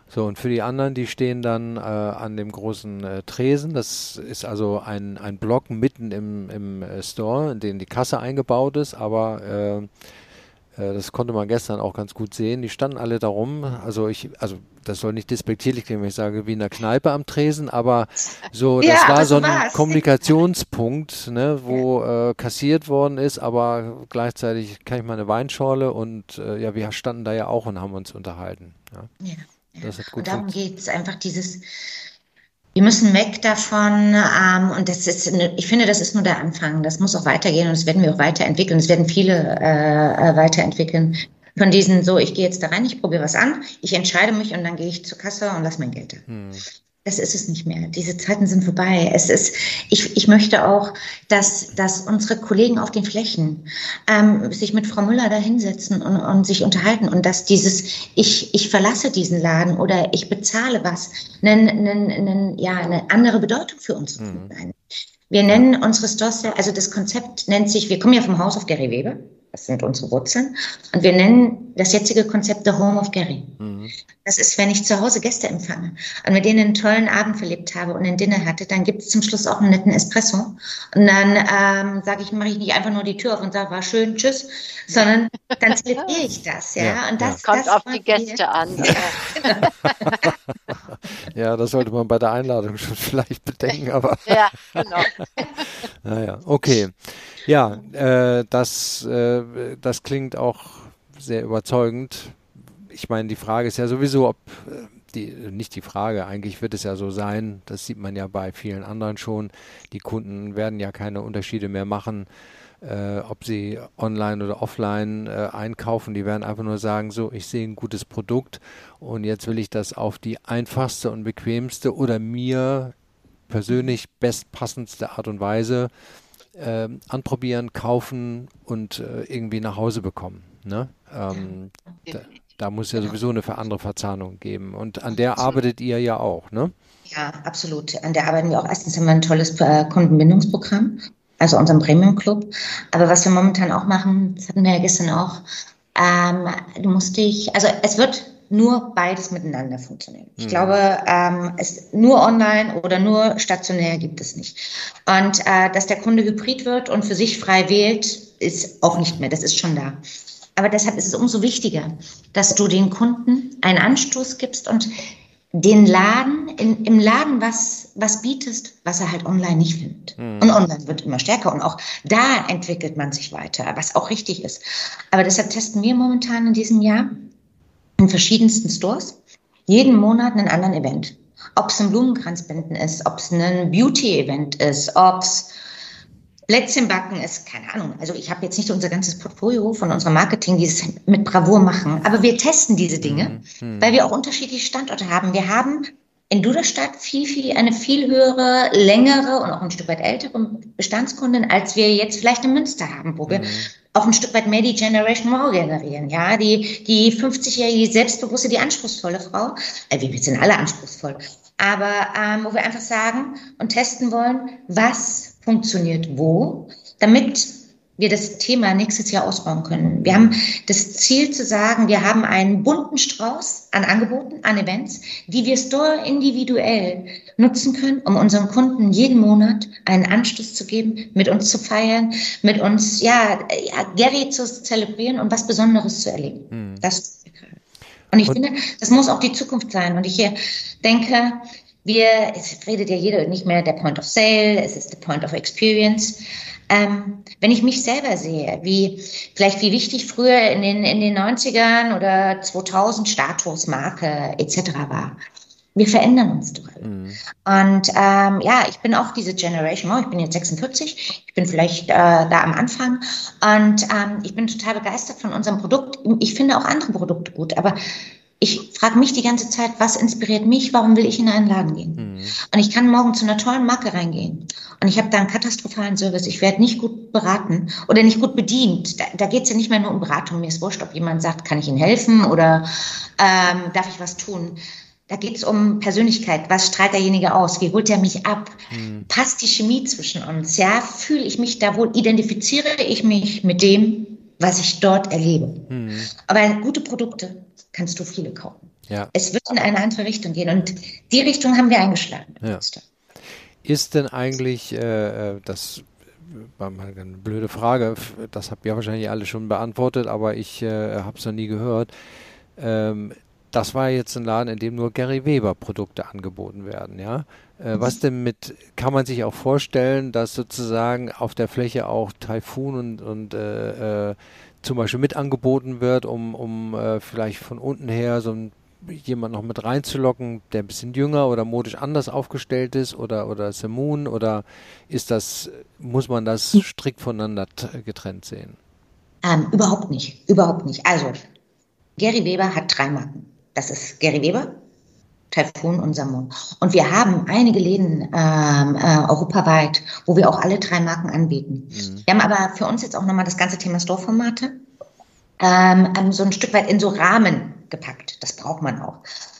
So, und für die anderen, die stehen dann äh, an dem großen äh, Tresen. Das ist also ein, ein Block mitten im, im äh, Store, in dem die Kasse eingebaut ist, aber äh, Äh, das konnte man gestern auch ganz gut sehen. Die standen alle darum. Also ich, also das soll nicht despektierlich klingen, wenn ich sage, wie in der Kneipe am Tresen, aber so, das ja, war so ein war's. Kommunikationspunkt, ne, wo ja. äh, kassiert worden ist, aber gleichzeitig kann ich mal eine Weinschorle und äh, ja, wir standen da ja auch und haben uns unterhalten. Ja.
ja. Das hat gut und darum geht es einfach dieses wir müssen weg davon ähm, und das ist, ich finde, das ist nur der Anfang. Das muss auch weitergehen und das werden wir auch weiterentwickeln. Es werden viele äh, äh, weiterentwickeln. Von diesen so, ich gehe jetzt da rein, ich probiere was an, ich entscheide mich und dann gehe ich zur Kasse und lasse mein Geld da. Hm. Das ist es nicht mehr. Diese Zeiten sind vorbei. Es ist, ich, ich möchte auch, dass, dass unsere Kollegen auf den Flächen ähm, sich mit Frau Müller da hinsetzen und, und sich unterhalten und dass dieses, ich, ich verlasse diesen Laden oder ich bezahle was, einen, einen, einen, ja, eine andere Bedeutung für unsere mhm. Wir nennen unsere Stores, also das Konzept nennt sich, wir kommen ja vom Haus auf Gary Weber. Das sind unsere Wurzeln. Und wir nennen das jetzige Konzept The Home of Gary. Mhm. Das ist, wenn ich zu Hause Gäste empfange und mit denen einen tollen Abend verlebt habe und ein Dinner hatte, dann gibt es zum Schluss auch einen netten Espresso. Und dann ähm, sage ich, mache ich nicht einfach nur die Tür auf und sage, war schön, tschüss, sondern dann zelebriere ich das. Ja, ja
und das, kommt das auf die Gäste wir. an.
ja, das sollte man bei der Einladung schon vielleicht bedenken, aber. ja, genau. naja, okay. Ja, äh, das, äh, das klingt auch sehr überzeugend. Ich meine, die Frage ist ja sowieso, ob äh, die, nicht die Frage, eigentlich wird es ja so sein, das sieht man ja bei vielen anderen schon, die Kunden werden ja keine Unterschiede mehr machen, äh, ob sie online oder offline äh, einkaufen. Die werden einfach nur sagen, so, ich sehe ein gutes Produkt und jetzt will ich das auf die einfachste und bequemste oder mir persönlich bestpassendste Art und Weise äh, anprobieren, kaufen und äh, irgendwie nach Hause bekommen. Ne? Ähm, da, da, muss ja sowieso eine andere Verzahnung geben. Und an der arbeitet ihr ja auch, ne?
Ja, absolut. An der arbeiten wir auch. Erstens haben wir ein tolles äh, Kundenbindungsprogramm, also unseren Premium Club. Aber was wir momentan auch machen, das hatten wir ja gestern auch, ähm, du musst dich, also es wird nur beides miteinander funktionieren. Ich mhm. glaube, ähm, es nur online oder nur stationär gibt es nicht. Und äh, dass der Kunde hybrid wird und für sich frei wählt, ist auch nicht mehr. Das ist schon da. Aber deshalb ist es umso wichtiger, dass du den Kunden einen Anstoß gibst und den Laden, in, im Laden was, was bietest, was er halt online nicht findet. Mhm. Und online wird immer stärker und auch da entwickelt man sich weiter, was auch richtig ist. Aber deshalb testen wir momentan in diesem Jahr in verschiedensten Stores, jeden Monat einen anderen Event. Ob es ein Blumenkranzbinden ist, ob es ein Beauty-Event ist, ob es Plätzchen backen ist, keine Ahnung. Also ich habe jetzt nicht unser ganzes Portfolio von unserem Marketing, die es mit Bravour machen, aber wir testen diese Dinge, mhm. weil wir auch unterschiedliche Standorte haben. Wir haben in Duderstadt viel, viel, eine viel höhere, längere und auch ein Stück weit ältere Bestandskundin, als wir jetzt vielleicht in Münster haben, wo wir mhm. Auch ein Stück weit mehr die Generation Wow generieren, ja, die, die 50-jährige, selbstbewusste, die anspruchsvolle Frau, äh, wir sind alle anspruchsvoll, aber ähm, wo wir einfach sagen und testen wollen, was funktioniert wo, damit wir das Thema nächstes Jahr ausbauen können. Wir haben das Ziel zu sagen, wir haben einen bunten Strauß an Angeboten, an Events, die wir Store individuell nutzen können, um unseren Kunden jeden Monat einen Anschluss zu geben, mit uns zu feiern, mit uns, ja, ja Gary zu zelebrieren und was Besonderes zu erleben. Hm. Das, und ich und finde, das muss auch die Zukunft sein. Und ich denke, wir, es redet ja jeder nicht mehr der Point of Sale, es ist der Point of Experience. Ähm, wenn ich mich selber sehe, wie vielleicht wie wichtig früher in den, in den 90ern oder 2000 Status, Marke etc. war. Wir verändern uns doch alle. Mhm. Und ähm, ja, ich bin auch diese Generation, oh, ich bin jetzt 46, ich bin vielleicht äh, da am Anfang und ähm, ich bin total begeistert von unserem Produkt. Ich finde auch andere Produkte gut, aber ich frage mich die ganze Zeit, was inspiriert mich, warum will ich in einen Laden gehen? Mhm. Und ich kann morgen zu einer tollen Marke reingehen und ich habe da einen katastrophalen Service, ich werde nicht gut beraten oder nicht gut bedient. Da, da geht es ja nicht mehr nur um Beratung, mir ist wurscht, ob jemand sagt, kann ich Ihnen helfen oder ähm, darf ich was tun? Da geht es um Persönlichkeit. Was strahlt derjenige aus? Wie holt er mich ab? Mhm. Passt die Chemie zwischen uns? Ja, fühle ich mich da wohl? Identifiziere ich mich mit dem, was ich dort erlebe? Mhm. Aber gute Produkte kannst du viele kaufen. Ja. Es wird in eine andere Richtung gehen und die Richtung haben wir eingeschlagen.
Ja. Ist denn eigentlich, äh, äh, das war mal eine blöde Frage. Das habt ihr wahrscheinlich alle schon beantwortet, aber ich äh, habe es noch nie gehört. Ähm, das war jetzt ein Laden, in dem nur Gary Weber Produkte angeboten werden, ja. Äh, was denn mit, kann man sich auch vorstellen, dass sozusagen auf der Fläche auch Typhoon und, und äh, äh, zum Beispiel mit angeboten wird, um, um äh, vielleicht von unten her so ein jemand noch mit reinzulocken, der ein bisschen jünger oder modisch anders aufgestellt ist oder oder Semun oder ist das muss man das strikt voneinander getrennt sehen?
Ähm, überhaupt nicht, überhaupt nicht. Also Gary Weber hat drei Marken. Das ist Gary Weber, Typhoon und Samun. Und wir haben einige Läden ähm, äh, europaweit, wo wir auch alle drei Marken anbieten. Mhm. Wir haben aber für uns jetzt auch nochmal das ganze Thema Store-Formate ähm, ähm, so ein Stück weit in so Rahmen gepackt. Das braucht man auch.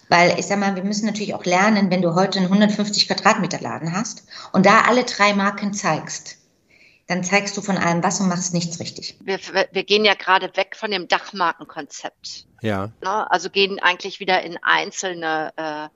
Weil ich sag mal, wir müssen natürlich auch lernen, wenn du heute einen 150 Quadratmeter Laden hast und da alle drei Marken zeigst, dann zeigst du von allem was und machst nichts richtig.
Wir, wir gehen ja gerade weg von dem Dachmarkenkonzept.
Ja.
Ne? Also gehen eigentlich wieder in einzelne äh,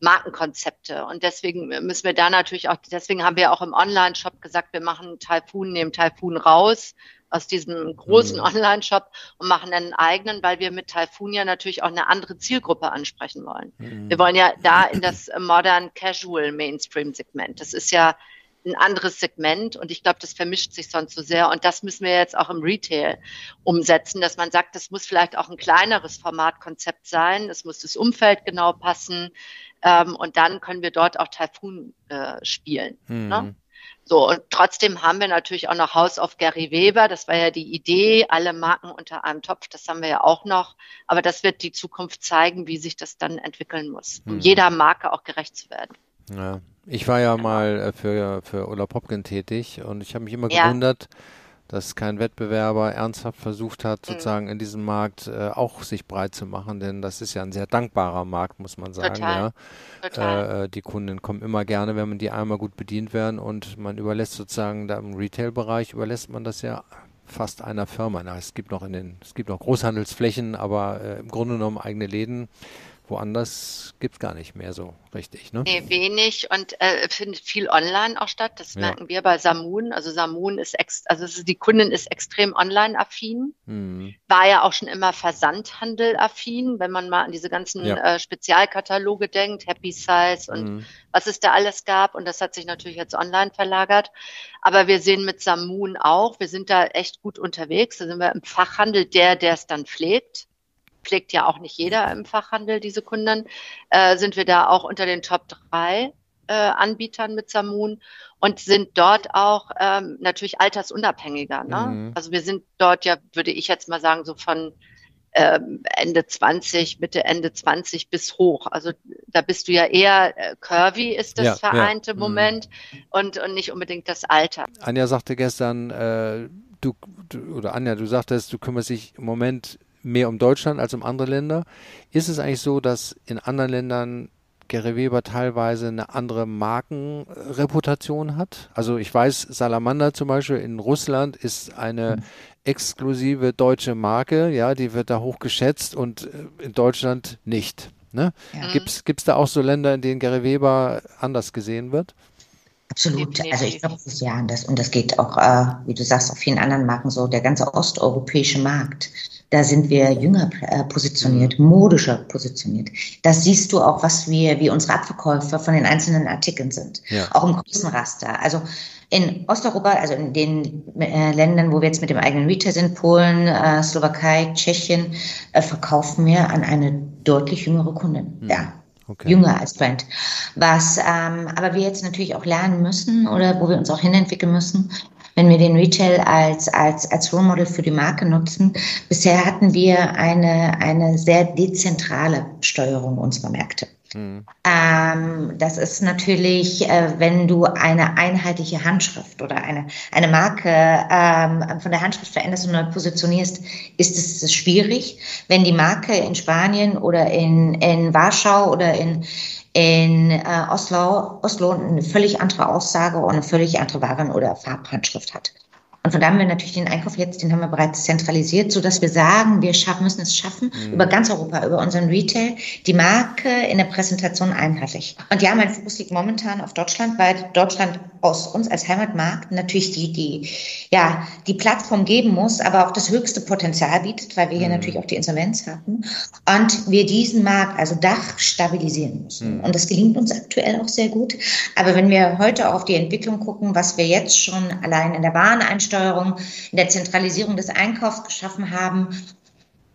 Markenkonzepte. Und deswegen müssen wir da natürlich auch, deswegen haben wir auch im Online-Shop gesagt, wir machen Typhoon, nehmen Typhoon raus aus diesem großen mhm. Online-Shop und machen einen eigenen, weil wir mit Typhoon ja natürlich auch eine andere Zielgruppe ansprechen wollen. Mhm. Wir wollen ja da in das Modern Casual Mainstream Segment. Das ist ja ein anderes Segment und ich glaube, das vermischt sich sonst so sehr und das müssen wir jetzt auch im Retail umsetzen, dass man sagt, das muss vielleicht auch ein kleineres Formatkonzept sein, es muss das Umfeld genau passen ähm, und dann können wir dort auch Typhoon äh, spielen. Mhm. Ne? So, und trotzdem haben wir natürlich auch noch House of Gary Weber. Das war ja die Idee, alle Marken unter einem Topf. Das haben wir ja auch noch. Aber das wird die Zukunft zeigen, wie sich das dann entwickeln muss, um hm. jeder Marke auch gerecht zu werden.
Ja, ich war ja mal äh, für, für Ulla Popkin tätig und ich habe mich immer ja. gewundert, dass kein Wettbewerber ernsthaft versucht hat, mhm. sozusagen in diesem Markt äh, auch sich breit zu machen, denn das ist ja ein sehr dankbarer Markt, muss man sagen. Total. Ja. Total. Äh, äh, die Kunden kommen immer gerne, wenn man die einmal gut bedient werden und man überlässt sozusagen da im Retail-Bereich überlässt man das ja fast einer Firma. Na, es gibt noch in den, es gibt noch Großhandelsflächen, aber äh, im Grunde genommen eigene Läden woanders gibt es gar nicht mehr so richtig. Ne?
Nee, wenig und äh, findet viel online auch statt. Das ja. merken wir bei Samun. Also Samun ist, ex also ist, die Kundin ist extrem online-affin. Mhm. War ja auch schon immer Versandhandel-affin, wenn man mal an diese ganzen ja. äh, Spezialkataloge denkt, Happy Size und mhm. was es da alles gab. Und das hat sich natürlich jetzt online verlagert. Aber wir sehen mit Samun auch, wir sind da echt gut unterwegs. Da sind wir im Fachhandel der, der es dann pflegt pflegt ja auch nicht jeder im Fachhandel, diese Kunden, äh, sind wir da auch unter den Top 3 äh, Anbietern mit Samun und sind dort auch ähm, natürlich altersunabhängiger. Ne? Mhm. Also wir sind dort ja, würde ich jetzt mal sagen, so von ähm, Ende 20, Mitte, Ende 20 bis hoch. Also da bist du ja eher äh, curvy ist das ja, vereinte ja. Mhm. Moment mhm. und, und nicht unbedingt das Alter.
Anja sagte gestern, äh, du, du, oder Anja, du sagtest, du kümmerst dich im Moment mehr um Deutschland als um andere Länder. Ist es eigentlich so, dass in anderen Ländern Gary Weber teilweise eine andere Markenreputation hat? Also ich weiß, Salamander zum Beispiel in Russland ist eine mhm. exklusive deutsche Marke, ja, die wird da hoch geschätzt und äh, in Deutschland nicht. Ne? Ja. Gibt es da auch so Länder, in denen Gary Weber anders gesehen wird?
Absolut. Also ich glaube, das ist ja anders. Und das geht auch, äh, wie du sagst, auf vielen anderen Marken so. Der ganze osteuropäische Markt da sind wir jünger äh, positioniert, mhm. modischer positioniert. Das siehst du auch, was wir, wie unsere Abverkäufer von den einzelnen Artikeln sind. Ja. Auch im Größenraster. Also in Osteuropa, also in den äh, Ländern, wo wir jetzt mit dem eigenen Retail sind, Polen, äh, Slowakei, Tschechien, äh, verkaufen wir an eine deutlich jüngere Kundin. Mhm. Ja. Okay. Jünger als Brand. Was ähm, aber wir jetzt natürlich auch lernen müssen oder wo wir uns auch hinentwickeln müssen, wenn wir den Retail als, als, als Role Model für die Marke nutzen. Bisher hatten wir eine, eine sehr dezentrale Steuerung unserer Märkte. Mhm. Ähm, das ist natürlich, äh, wenn du eine einheitliche Handschrift oder eine, eine Marke ähm, von der Handschrift veränderst und neu positionierst, ist es schwierig. Wenn die Marke in Spanien oder in, in Warschau oder in, in äh, Oslo, Oslo eine völlig andere Aussage und eine völlig andere Waren- oder Farbhandschrift hat. Und von da haben wir natürlich den Einkauf jetzt, den haben wir bereits zentralisiert, so dass wir sagen, wir schaffen, müssen es schaffen, mhm. über ganz Europa, über unseren Retail, die Marke in der Präsentation einheitlich. Und ja, mein Fokus liegt momentan auf Deutschland, weil Deutschland aus uns als Heimatmarkt natürlich die, die, ja, die Plattform geben muss, aber auch das höchste Potenzial bietet, weil wir hier mhm. natürlich auch die Insolvenz hatten. Und wir diesen Markt, also Dach, stabilisieren müssen. Mhm. Und das gelingt uns aktuell auch sehr gut. Aber wenn wir heute auf die Entwicklung gucken, was wir jetzt schon allein in der Wareneinsteuerung, in der Zentralisierung des Einkaufs geschaffen haben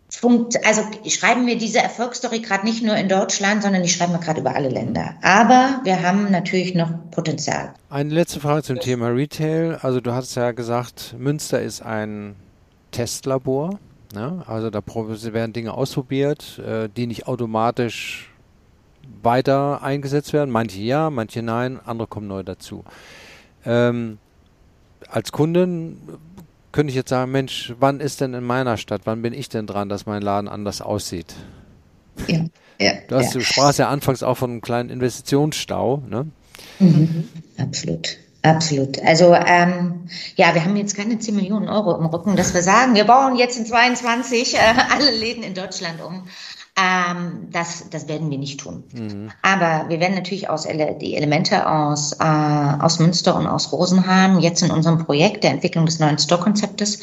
funkt, also schreiben wir diese Erfolgsstory gerade nicht nur in Deutschland, sondern die schreiben wir gerade über alle Länder. Aber wir haben natürlich noch Potenzial.
Eine letzte Frage zum Thema Retail. Also du hast ja gesagt, Münster ist ein Testlabor. Ne? Also da werden Dinge ausprobiert, äh, die nicht automatisch weiter eingesetzt werden. Manche ja, manche nein, andere kommen neu dazu. Ähm, als Kunden könnte ich jetzt sagen, Mensch, wann ist denn in meiner Stadt, wann bin ich denn dran, dass mein Laden anders aussieht? Ja, ja. Du, hast, ja. du sprachst ja anfangs auch von einem kleinen Investitionsstau, ne?
Mhm, absolut. Absolut. Also ähm, ja, wir haben jetzt keine 10 Millionen Euro im Rücken, dass wir sagen, wir bauen jetzt in 22 äh, alle Läden in Deutschland um. Ähm, das, das werden wir nicht tun. Mhm. Aber wir werden natürlich aus Ele die Elemente aus, äh, aus Münster und aus Rosenheim jetzt in unserem Projekt der Entwicklung des neuen Store-Konzeptes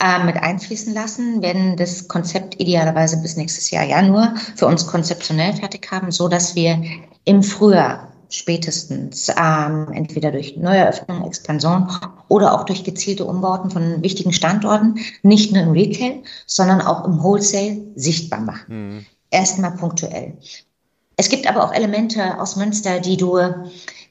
äh, mit einfließen lassen, werden das Konzept idealerweise bis nächstes Jahr Januar für uns konzeptionell fertig haben, so dass wir im Frühjahr spätestens ähm, entweder durch Neueröffnung, Expansion oder auch durch gezielte Umbauten von wichtigen Standorten, nicht nur im Retail, sondern auch im Wholesale sichtbar machen. Mhm erstmal punktuell. Es gibt aber auch Elemente aus Münster, die du,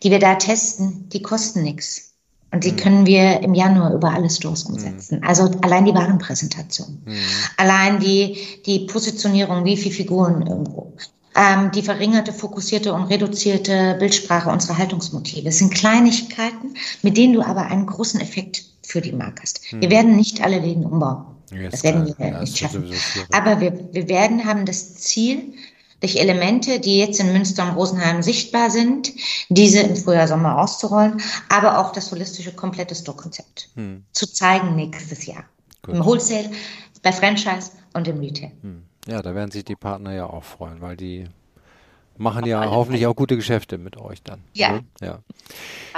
die wir da testen, die kosten nichts. Und die mhm. können wir im Januar über alle Stores mhm. umsetzen. Mhm. Also allein die Warenpräsentation, mhm. allein die, die Positionierung, wie viele Figuren irgendwo, ähm, die verringerte, fokussierte und reduzierte Bildsprache unserer Haltungsmotive. Es sind Kleinigkeiten, mit denen du aber einen großen Effekt für die Marke hast. Wir mhm. werden nicht alle Läden umbauen. Ja, das werden wir ja, nicht schaffen. Aber wir, wir werden haben das Ziel, durch Elemente, die jetzt in Münster und Rosenheim sichtbar sind, diese im Frühjahr, Sommer auszurollen, aber auch das holistische, komplette Store-Konzept hm. zu zeigen nächstes Jahr. Gut. Im Wholesale, bei Franchise und im Retail. Hm.
Ja, da werden sich die Partner ja auch freuen, weil die machen ja hoffentlich auch gute Geschäfte mit euch dann.
Ja. Ne?
ja.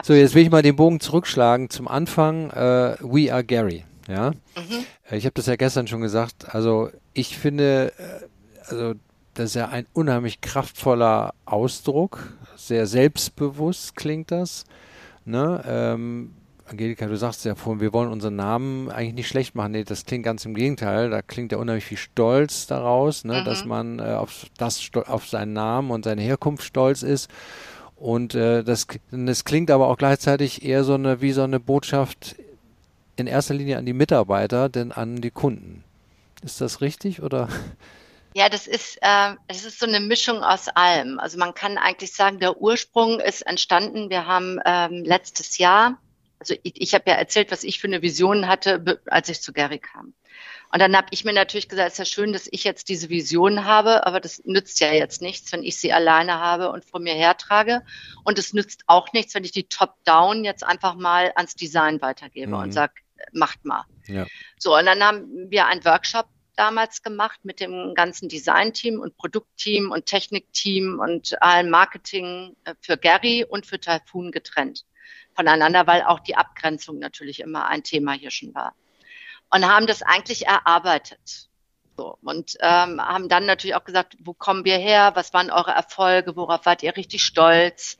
So, jetzt will ich mal den Bogen zurückschlagen zum Anfang. Uh, We are Gary. Ja. Mhm. Ich habe das ja gestern schon gesagt. Also ich finde, äh, also das ist ja ein unheimlich kraftvoller Ausdruck. Sehr selbstbewusst klingt das. Ne? Ähm, Angelika, du sagst ja vorhin, wir wollen unseren Namen eigentlich nicht schlecht machen. Nee, das klingt ganz im Gegenteil. Da klingt ja unheimlich viel Stolz daraus, ne? Mhm. dass man äh, auf, das, auf seinen Namen und seine Herkunft stolz ist. Und äh, das, das klingt aber auch gleichzeitig eher so eine, wie so eine Botschaft in erster Linie an die Mitarbeiter, denn an die Kunden. Ist das richtig oder?
Ja, das ist, äh, das ist so eine Mischung aus allem. Also man kann eigentlich sagen, der Ursprung ist entstanden. Wir haben ähm, letztes Jahr, also ich, ich habe ja erzählt, was ich für eine Vision hatte, als ich zu Gary kam. Und dann habe ich mir natürlich gesagt, es ist ja schön, dass ich jetzt diese Vision habe, aber das nützt ja jetzt nichts, wenn ich sie alleine habe und vor mir hertrage. Und es nützt auch nichts, wenn ich die Top-Down jetzt einfach mal ans Design weitergebe mhm. und sage, macht mal. Ja. So, und dann haben wir einen Workshop damals gemacht mit dem ganzen Design-Team und Produktteam und Technikteam und allen Marketing äh, für Gary und für Typhoon getrennt voneinander, weil auch die Abgrenzung natürlich immer ein Thema hier schon war. Und haben das eigentlich erarbeitet. So, und ähm, haben dann natürlich auch gesagt, wo kommen wir her? Was waren eure Erfolge? Worauf wart ihr richtig stolz?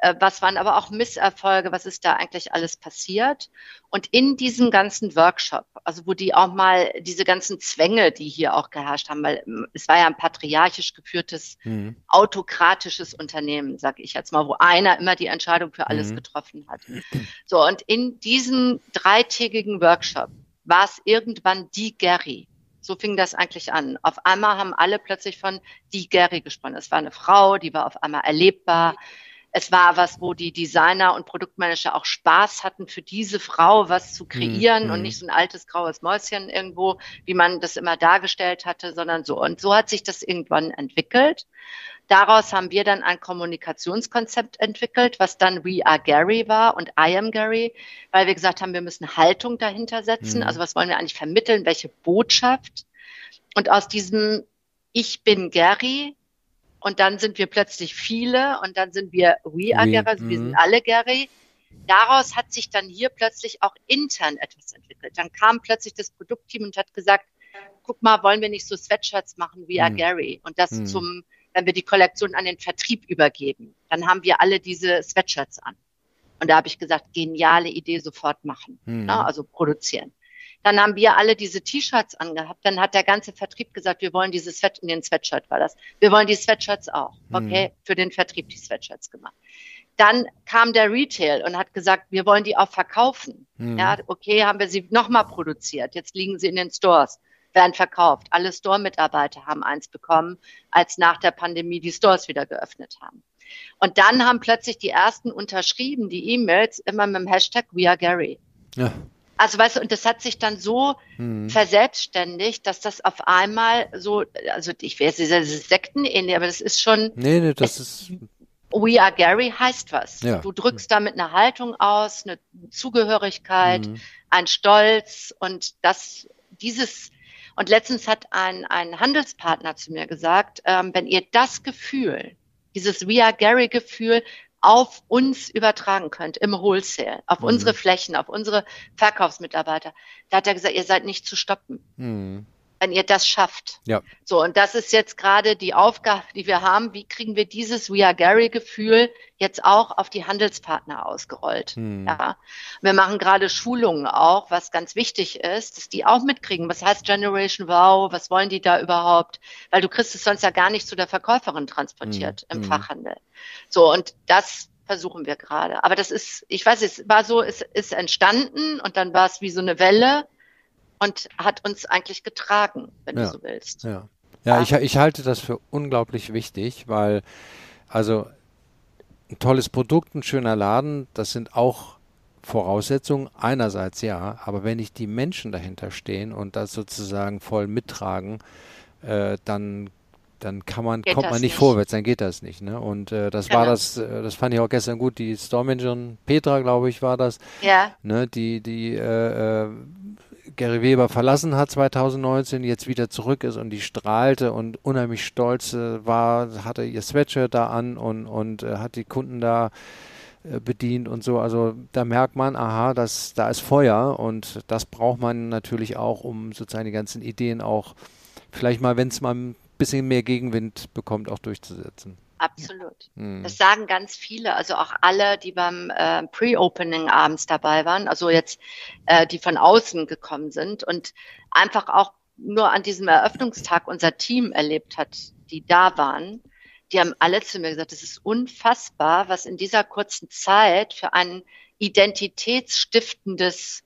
Äh, was waren aber auch Misserfolge, was ist da eigentlich alles passiert. Und in diesem ganzen Workshop, also wo die auch mal diese ganzen Zwänge, die hier auch geherrscht haben, weil ähm, es war ja ein patriarchisch geführtes, mhm. autokratisches Unternehmen, sage ich jetzt mal, wo einer immer die Entscheidung für alles mhm. getroffen hat. So, und in diesem dreitägigen Workshop war es irgendwann die Gary. So fing das eigentlich an. Auf einmal haben alle plötzlich von die Gary gesprochen. Es war eine Frau, die war auf einmal erlebbar. Es war was, wo die Designer und Produktmanager auch Spaß hatten, für diese Frau was zu kreieren mhm. und nicht so ein altes graues Mäuschen irgendwo, wie man das immer dargestellt hatte, sondern so. Und so hat sich das irgendwann entwickelt. Daraus haben wir dann ein Kommunikationskonzept entwickelt, was dann We Are Gary war und I Am Gary, weil wir gesagt haben, wir müssen Haltung dahinter setzen. Mhm. Also was wollen wir eigentlich vermitteln? Welche Botschaft? Und aus diesem Ich bin Gary und dann sind wir plötzlich viele und dann sind wir We are Gary, also wir sind mhm. alle Gary. daraus hat sich dann hier plötzlich auch intern etwas entwickelt. Dann kam plötzlich das Produktteam und hat gesagt, guck mal, wollen wir nicht so Sweatshirts machen wie hm. Gary und das zum, wenn wir die Kollektion an den Vertrieb übergeben, dann haben wir alle diese Sweatshirts an. Und da habe ich gesagt, geniale Idee, sofort machen, ne? also produzieren. Dann haben wir alle diese T-Shirts angehabt. Dann hat der ganze Vertrieb gesagt, wir wollen diese Sweat, in den Sweatshirt war das. Wir wollen die Sweatshirts auch. Okay, mhm. für den Vertrieb die Sweatshirts gemacht. Dann kam der Retail und hat gesagt, wir wollen die auch verkaufen. Mhm. Ja, okay, haben wir sie nochmal produziert. Jetzt liegen sie in den Stores, werden verkauft. Alle Store-Mitarbeiter haben eins bekommen, als nach der Pandemie die Stores wieder geöffnet haben. Und dann haben plötzlich die ersten unterschrieben, die E-Mails, immer mit dem Hashtag We are Gary. Ja. Also weißt du, und das hat sich dann so hm. verselbstständigt, dass das auf einmal so, also ich weiß, ist sektenähnlich, aber das ist schon.
Nee, nee, das es, ist
We are Gary heißt was. Ja. Du drückst damit eine Haltung aus, eine Zugehörigkeit, mhm. ein Stolz und das, dieses, und letztens hat ein, ein Handelspartner zu mir gesagt, ähm, wenn ihr das Gefühl, dieses We are Gary Gefühl auf uns übertragen könnt im Wholesale, auf mhm. unsere Flächen, auf unsere Verkaufsmitarbeiter, da hat er gesagt, ihr seid nicht zu stoppen. Mhm wenn ihr das schafft. Ja. So, und das ist jetzt gerade die Aufgabe, die wir haben. Wie kriegen wir dieses We are Gary Gefühl jetzt auch auf die Handelspartner ausgerollt? Hm. Ja. Wir machen gerade Schulungen auch, was ganz wichtig ist, dass die auch mitkriegen. Was heißt Generation Wow? Was wollen die da überhaupt? Weil du kriegst es sonst ja gar nicht zu der Verkäuferin transportiert hm. im hm. Fachhandel. So, und das versuchen wir gerade. Aber das ist, ich weiß, es war so, es ist entstanden und dann war es wie so eine Welle und hat uns eigentlich getragen, wenn ja, du so willst.
Ja, ja, Ich, ich halte das für unglaublich wichtig, weil also ein tolles Produkt, ein schöner Laden, das sind auch Voraussetzungen einerseits ja, aber wenn nicht die Menschen dahinter stehen und das sozusagen voll mittragen, äh, dann dann kann man geht kommt man nicht, nicht, vorwärts, dann geht das nicht. Ne? Und äh, das genau. war das, äh, das fand ich auch gestern gut. Die Store Managerin Petra, glaube ich, war das. Ja. Ne, die die äh, äh Gary Weber verlassen hat 2019, jetzt wieder zurück ist und die strahlte und unheimlich stolz äh, war, hatte ihr Sweatshirt da an und, und äh, hat die Kunden da äh, bedient und so. Also da merkt man, aha, das, da ist Feuer und das braucht man natürlich auch, um sozusagen die ganzen Ideen auch vielleicht mal, wenn es mal ein bisschen mehr Gegenwind bekommt, auch durchzusetzen.
Absolut. Mhm. Das sagen ganz viele, also auch alle, die beim äh, Pre-Opening abends dabei waren, also jetzt äh, die von außen gekommen sind und einfach auch nur an diesem Eröffnungstag unser Team erlebt hat, die da waren. Die haben alle zu mir gesagt, es ist unfassbar, was in dieser kurzen Zeit für ein identitätsstiftendes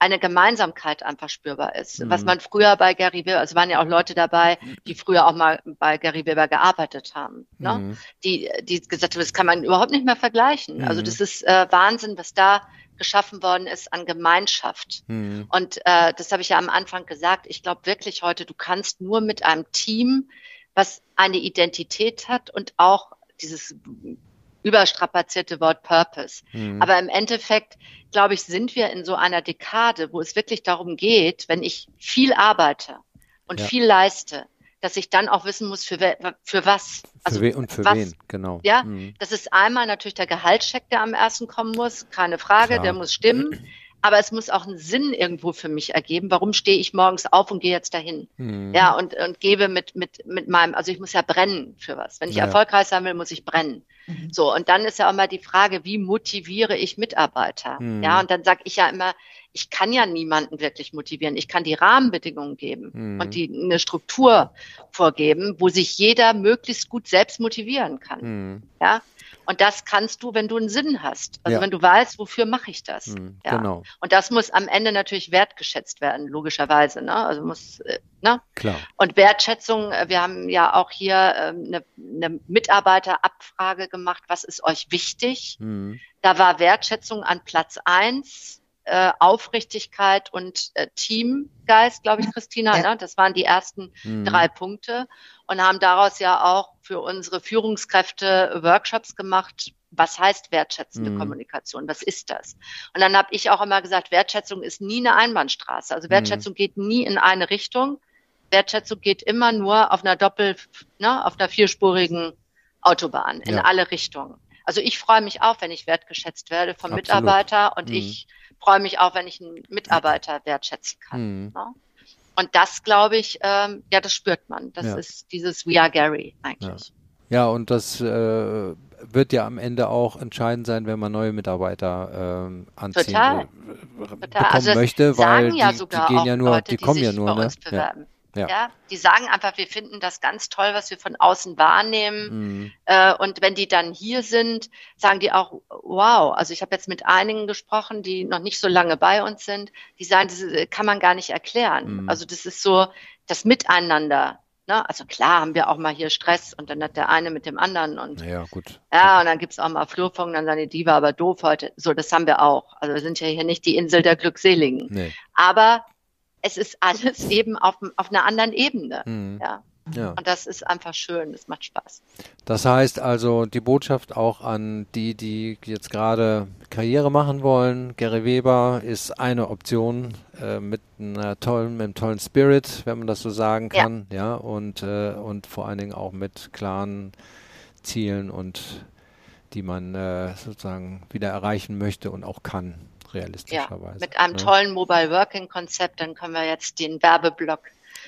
eine Gemeinsamkeit einfach spürbar ist. Mhm. Was man früher bei Gary Weber, also waren ja auch Leute dabei, die früher auch mal bei Gary Weber gearbeitet haben, ne? Mhm. die, die gesagt haben, das kann man überhaupt nicht mehr vergleichen. Mhm. Also das ist äh, Wahnsinn, was da geschaffen worden ist an Gemeinschaft. Mhm. Und äh, das habe ich ja am Anfang gesagt. Ich glaube wirklich heute, du kannst nur mit einem Team, was eine Identität hat und auch dieses überstrapazierte Wort Purpose. Mhm. Aber im Endeffekt, glaube ich, sind wir in so einer Dekade, wo es wirklich darum geht, wenn ich viel arbeite und ja. viel leiste, dass ich dann auch wissen muss, für, für was.
Also für und für was, wen, genau.
Ja, mhm. das ist einmal natürlich der Gehaltscheck, der am ersten kommen muss, keine Frage, Klar. der muss stimmen aber es muss auch einen Sinn irgendwo für mich ergeben. Warum stehe ich morgens auf und gehe jetzt dahin? Mhm. Ja, und, und gebe mit, mit, mit meinem, also ich muss ja brennen für was. Wenn ich ja. erfolgreich sein will, muss ich brennen. Mhm. So, und dann ist ja auch mal die Frage, wie motiviere ich Mitarbeiter? Mhm. Ja, und dann sage ich ja immer, ich kann ja niemanden wirklich motivieren. Ich kann die Rahmenbedingungen geben mhm. und die eine Struktur vorgeben, wo sich jeder möglichst gut selbst motivieren kann. Mhm. Ja, und das kannst du, wenn du einen Sinn hast. Also ja. wenn du weißt, wofür mache ich das. Mhm, ja. Genau. Und das muss am Ende natürlich wertgeschätzt werden, logischerweise. Ne? Also muss, äh, ne? Klar. Und Wertschätzung, äh, wir haben ja auch hier ähm, eine, eine Mitarbeiterabfrage gemacht, was ist euch wichtig? Mhm. Da war Wertschätzung an Platz eins äh, Aufrichtigkeit und äh, Teamgeist, glaube ich, Christina. Ja. Ne? Das waren die ersten mhm. drei Punkte und haben daraus ja auch für unsere Führungskräfte Workshops gemacht. Was heißt wertschätzende mhm. Kommunikation? Was ist das? Und dann habe ich auch immer gesagt, Wertschätzung ist nie eine Einbahnstraße. Also Wertschätzung mhm. geht nie in eine Richtung. Wertschätzung geht immer nur auf einer Doppel, ne, auf einer vierspurigen Autobahn in ja. alle Richtungen. Also ich freue mich auch, wenn ich wertgeschätzt werde vom Absolut. Mitarbeiter und mhm. ich freue mich auch, wenn ich einen Mitarbeiter wertschätzen kann. Mhm. Ne? Und das, glaube ich, ähm, ja, das spürt man. Das ja. ist dieses We are Gary eigentlich.
Ja, ja und das äh, wird ja am Ende auch entscheidend sein, wenn man neue Mitarbeiter ähm, anziehen Total. bekommen also möchte, weil
ja
die, die, gehen ja nur,
Leute,
die kommen ja nur, ne? Ja.
Ja. ja. die sagen einfach, wir finden das ganz toll, was wir von außen wahrnehmen. Mhm. Äh, und wenn die dann hier sind, sagen die auch, wow. Also ich habe jetzt mit einigen gesprochen, die noch nicht so lange bei uns sind, die sagen, das kann man gar nicht erklären. Mhm. Also das ist so das Miteinander. Ne? Also klar haben wir auch mal hier Stress und dann hat der eine mit dem anderen und
ja, gut.
Ja, und dann gibt's auch mal Flurfunk, dann sagen die, die war aber doof heute. So, das haben wir auch. Also wir sind ja hier nicht die Insel der Glückseligen. Nee. Aber es ist alles eben auf, auf einer anderen Ebene. Mhm. Ja. Ja. Und das ist einfach schön, das macht Spaß.
Das heißt also, die Botschaft auch an die, die jetzt gerade Karriere machen wollen, Gary Weber ist eine Option äh, mit einer tollen, mit einem tollen Spirit, wenn man das so sagen kann, ja, ja und, äh, und vor allen Dingen auch mit klaren Zielen und die man äh, sozusagen wieder erreichen möchte und auch kann realistischerweise.
Ja, mit einem ne? tollen Mobile Working Konzept, dann können wir jetzt den Werbeblock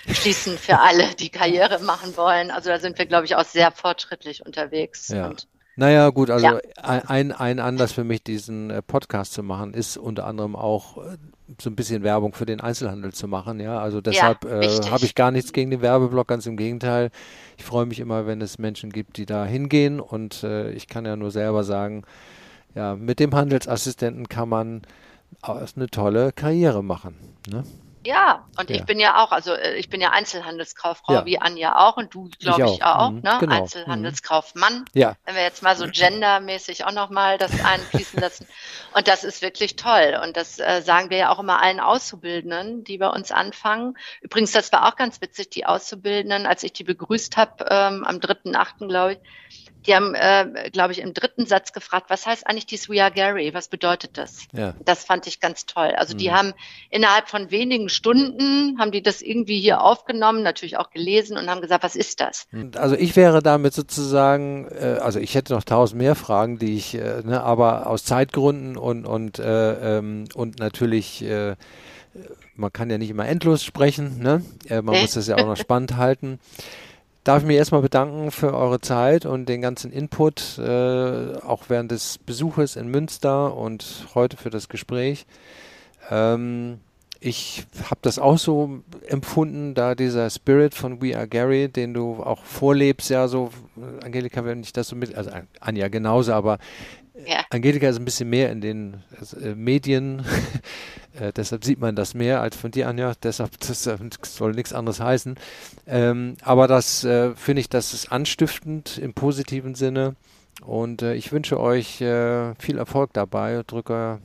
schließen für alle, die Karriere machen wollen. Also da sind wir, glaube ich, auch sehr fortschrittlich unterwegs.
Ja. Und naja, gut, also ja. ein, ein Anlass für mich, diesen äh, Podcast zu machen, ist unter anderem auch äh, so ein bisschen Werbung für den Einzelhandel zu machen. Ja, also deshalb ja, äh, habe ich gar nichts gegen den Werbeblock, ganz im Gegenteil. Ich freue mich immer, wenn es Menschen gibt, die da hingehen und äh, ich kann ja nur selber sagen, ja, mit dem Handelsassistenten kann man eine tolle Karriere machen. Ne?
Ja, und ja. ich bin ja auch, also äh, ich bin ja Einzelhandelskauffrau, ja. wie Anja auch und du, glaube ich, ich, auch, mhm, ne? Genau. Einzelhandelskaufmann. Mhm. Ja. Wenn wir jetzt mal so gendermäßig auch nochmal das einfließen lassen. Und das ist wirklich toll. Und das äh, sagen wir ja auch immer allen Auszubildenden, die bei uns anfangen. Übrigens, das war auch ganz witzig, die Auszubildenden, als ich die begrüßt habe, ähm, am 3.8., glaube ich, die haben, äh, glaube ich, im dritten Satz gefragt, was heißt eigentlich dieses We Are Gary? Was bedeutet das? Ja. Das fand ich ganz toll. Also die mhm. haben innerhalb von wenigen Stunden, haben die das irgendwie hier aufgenommen, natürlich auch gelesen und haben gesagt, was ist das?
Also ich wäre damit sozusagen, äh, also ich hätte noch tausend mehr Fragen, die ich, äh, ne, aber aus Zeitgründen und, und, äh, ähm, und natürlich äh, man kann ja nicht immer endlos sprechen, ne? Äh, man muss das ja auch noch spannend halten darf ich mich erstmal bedanken für eure Zeit und den ganzen Input, äh, auch während des Besuches in Münster und heute für das Gespräch. Ähm, ich habe das auch so empfunden, da dieser Spirit von We Are Gary, den du auch vorlebst, ja, so, Angelika, wenn ich das so mit, also Anja genauso, aber ja. Angelika ist ein bisschen mehr in den äh, Medien, äh, deshalb sieht man das mehr als von dir, Anja. Deshalb das, das soll nichts anderes heißen. Ähm, aber das äh, finde ich, das ist anstiftend im positiven Sinne. Und äh, ich wünsche euch äh, viel Erfolg dabei. Drücke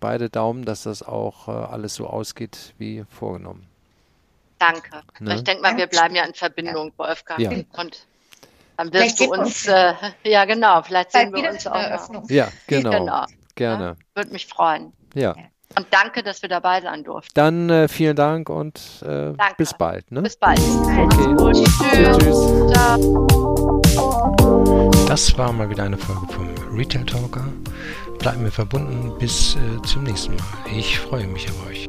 beide Daumen, dass das auch äh, alles so ausgeht wie vorgenommen.
Danke. Ne? Ich denke mal, wir bleiben ja in Verbindung, Wolfgang. Ja. Und dann wirst du uns, äh, ja genau, vielleicht sehen wir uns auch
noch. Ja, genau. genau. Gerne. Ja,
Würde mich freuen.
Ja.
Und danke, dass wir dabei sein durften.
Dann äh, vielen Dank und äh, bis bald. Ne?
Bis bald.
Okay.
Gut. Tschüss. Tschüss.
Das war mal wieder eine Folge vom Retail Talker. Bleiben wir verbunden. Bis äh, zum nächsten Mal. Ich freue mich auf euch.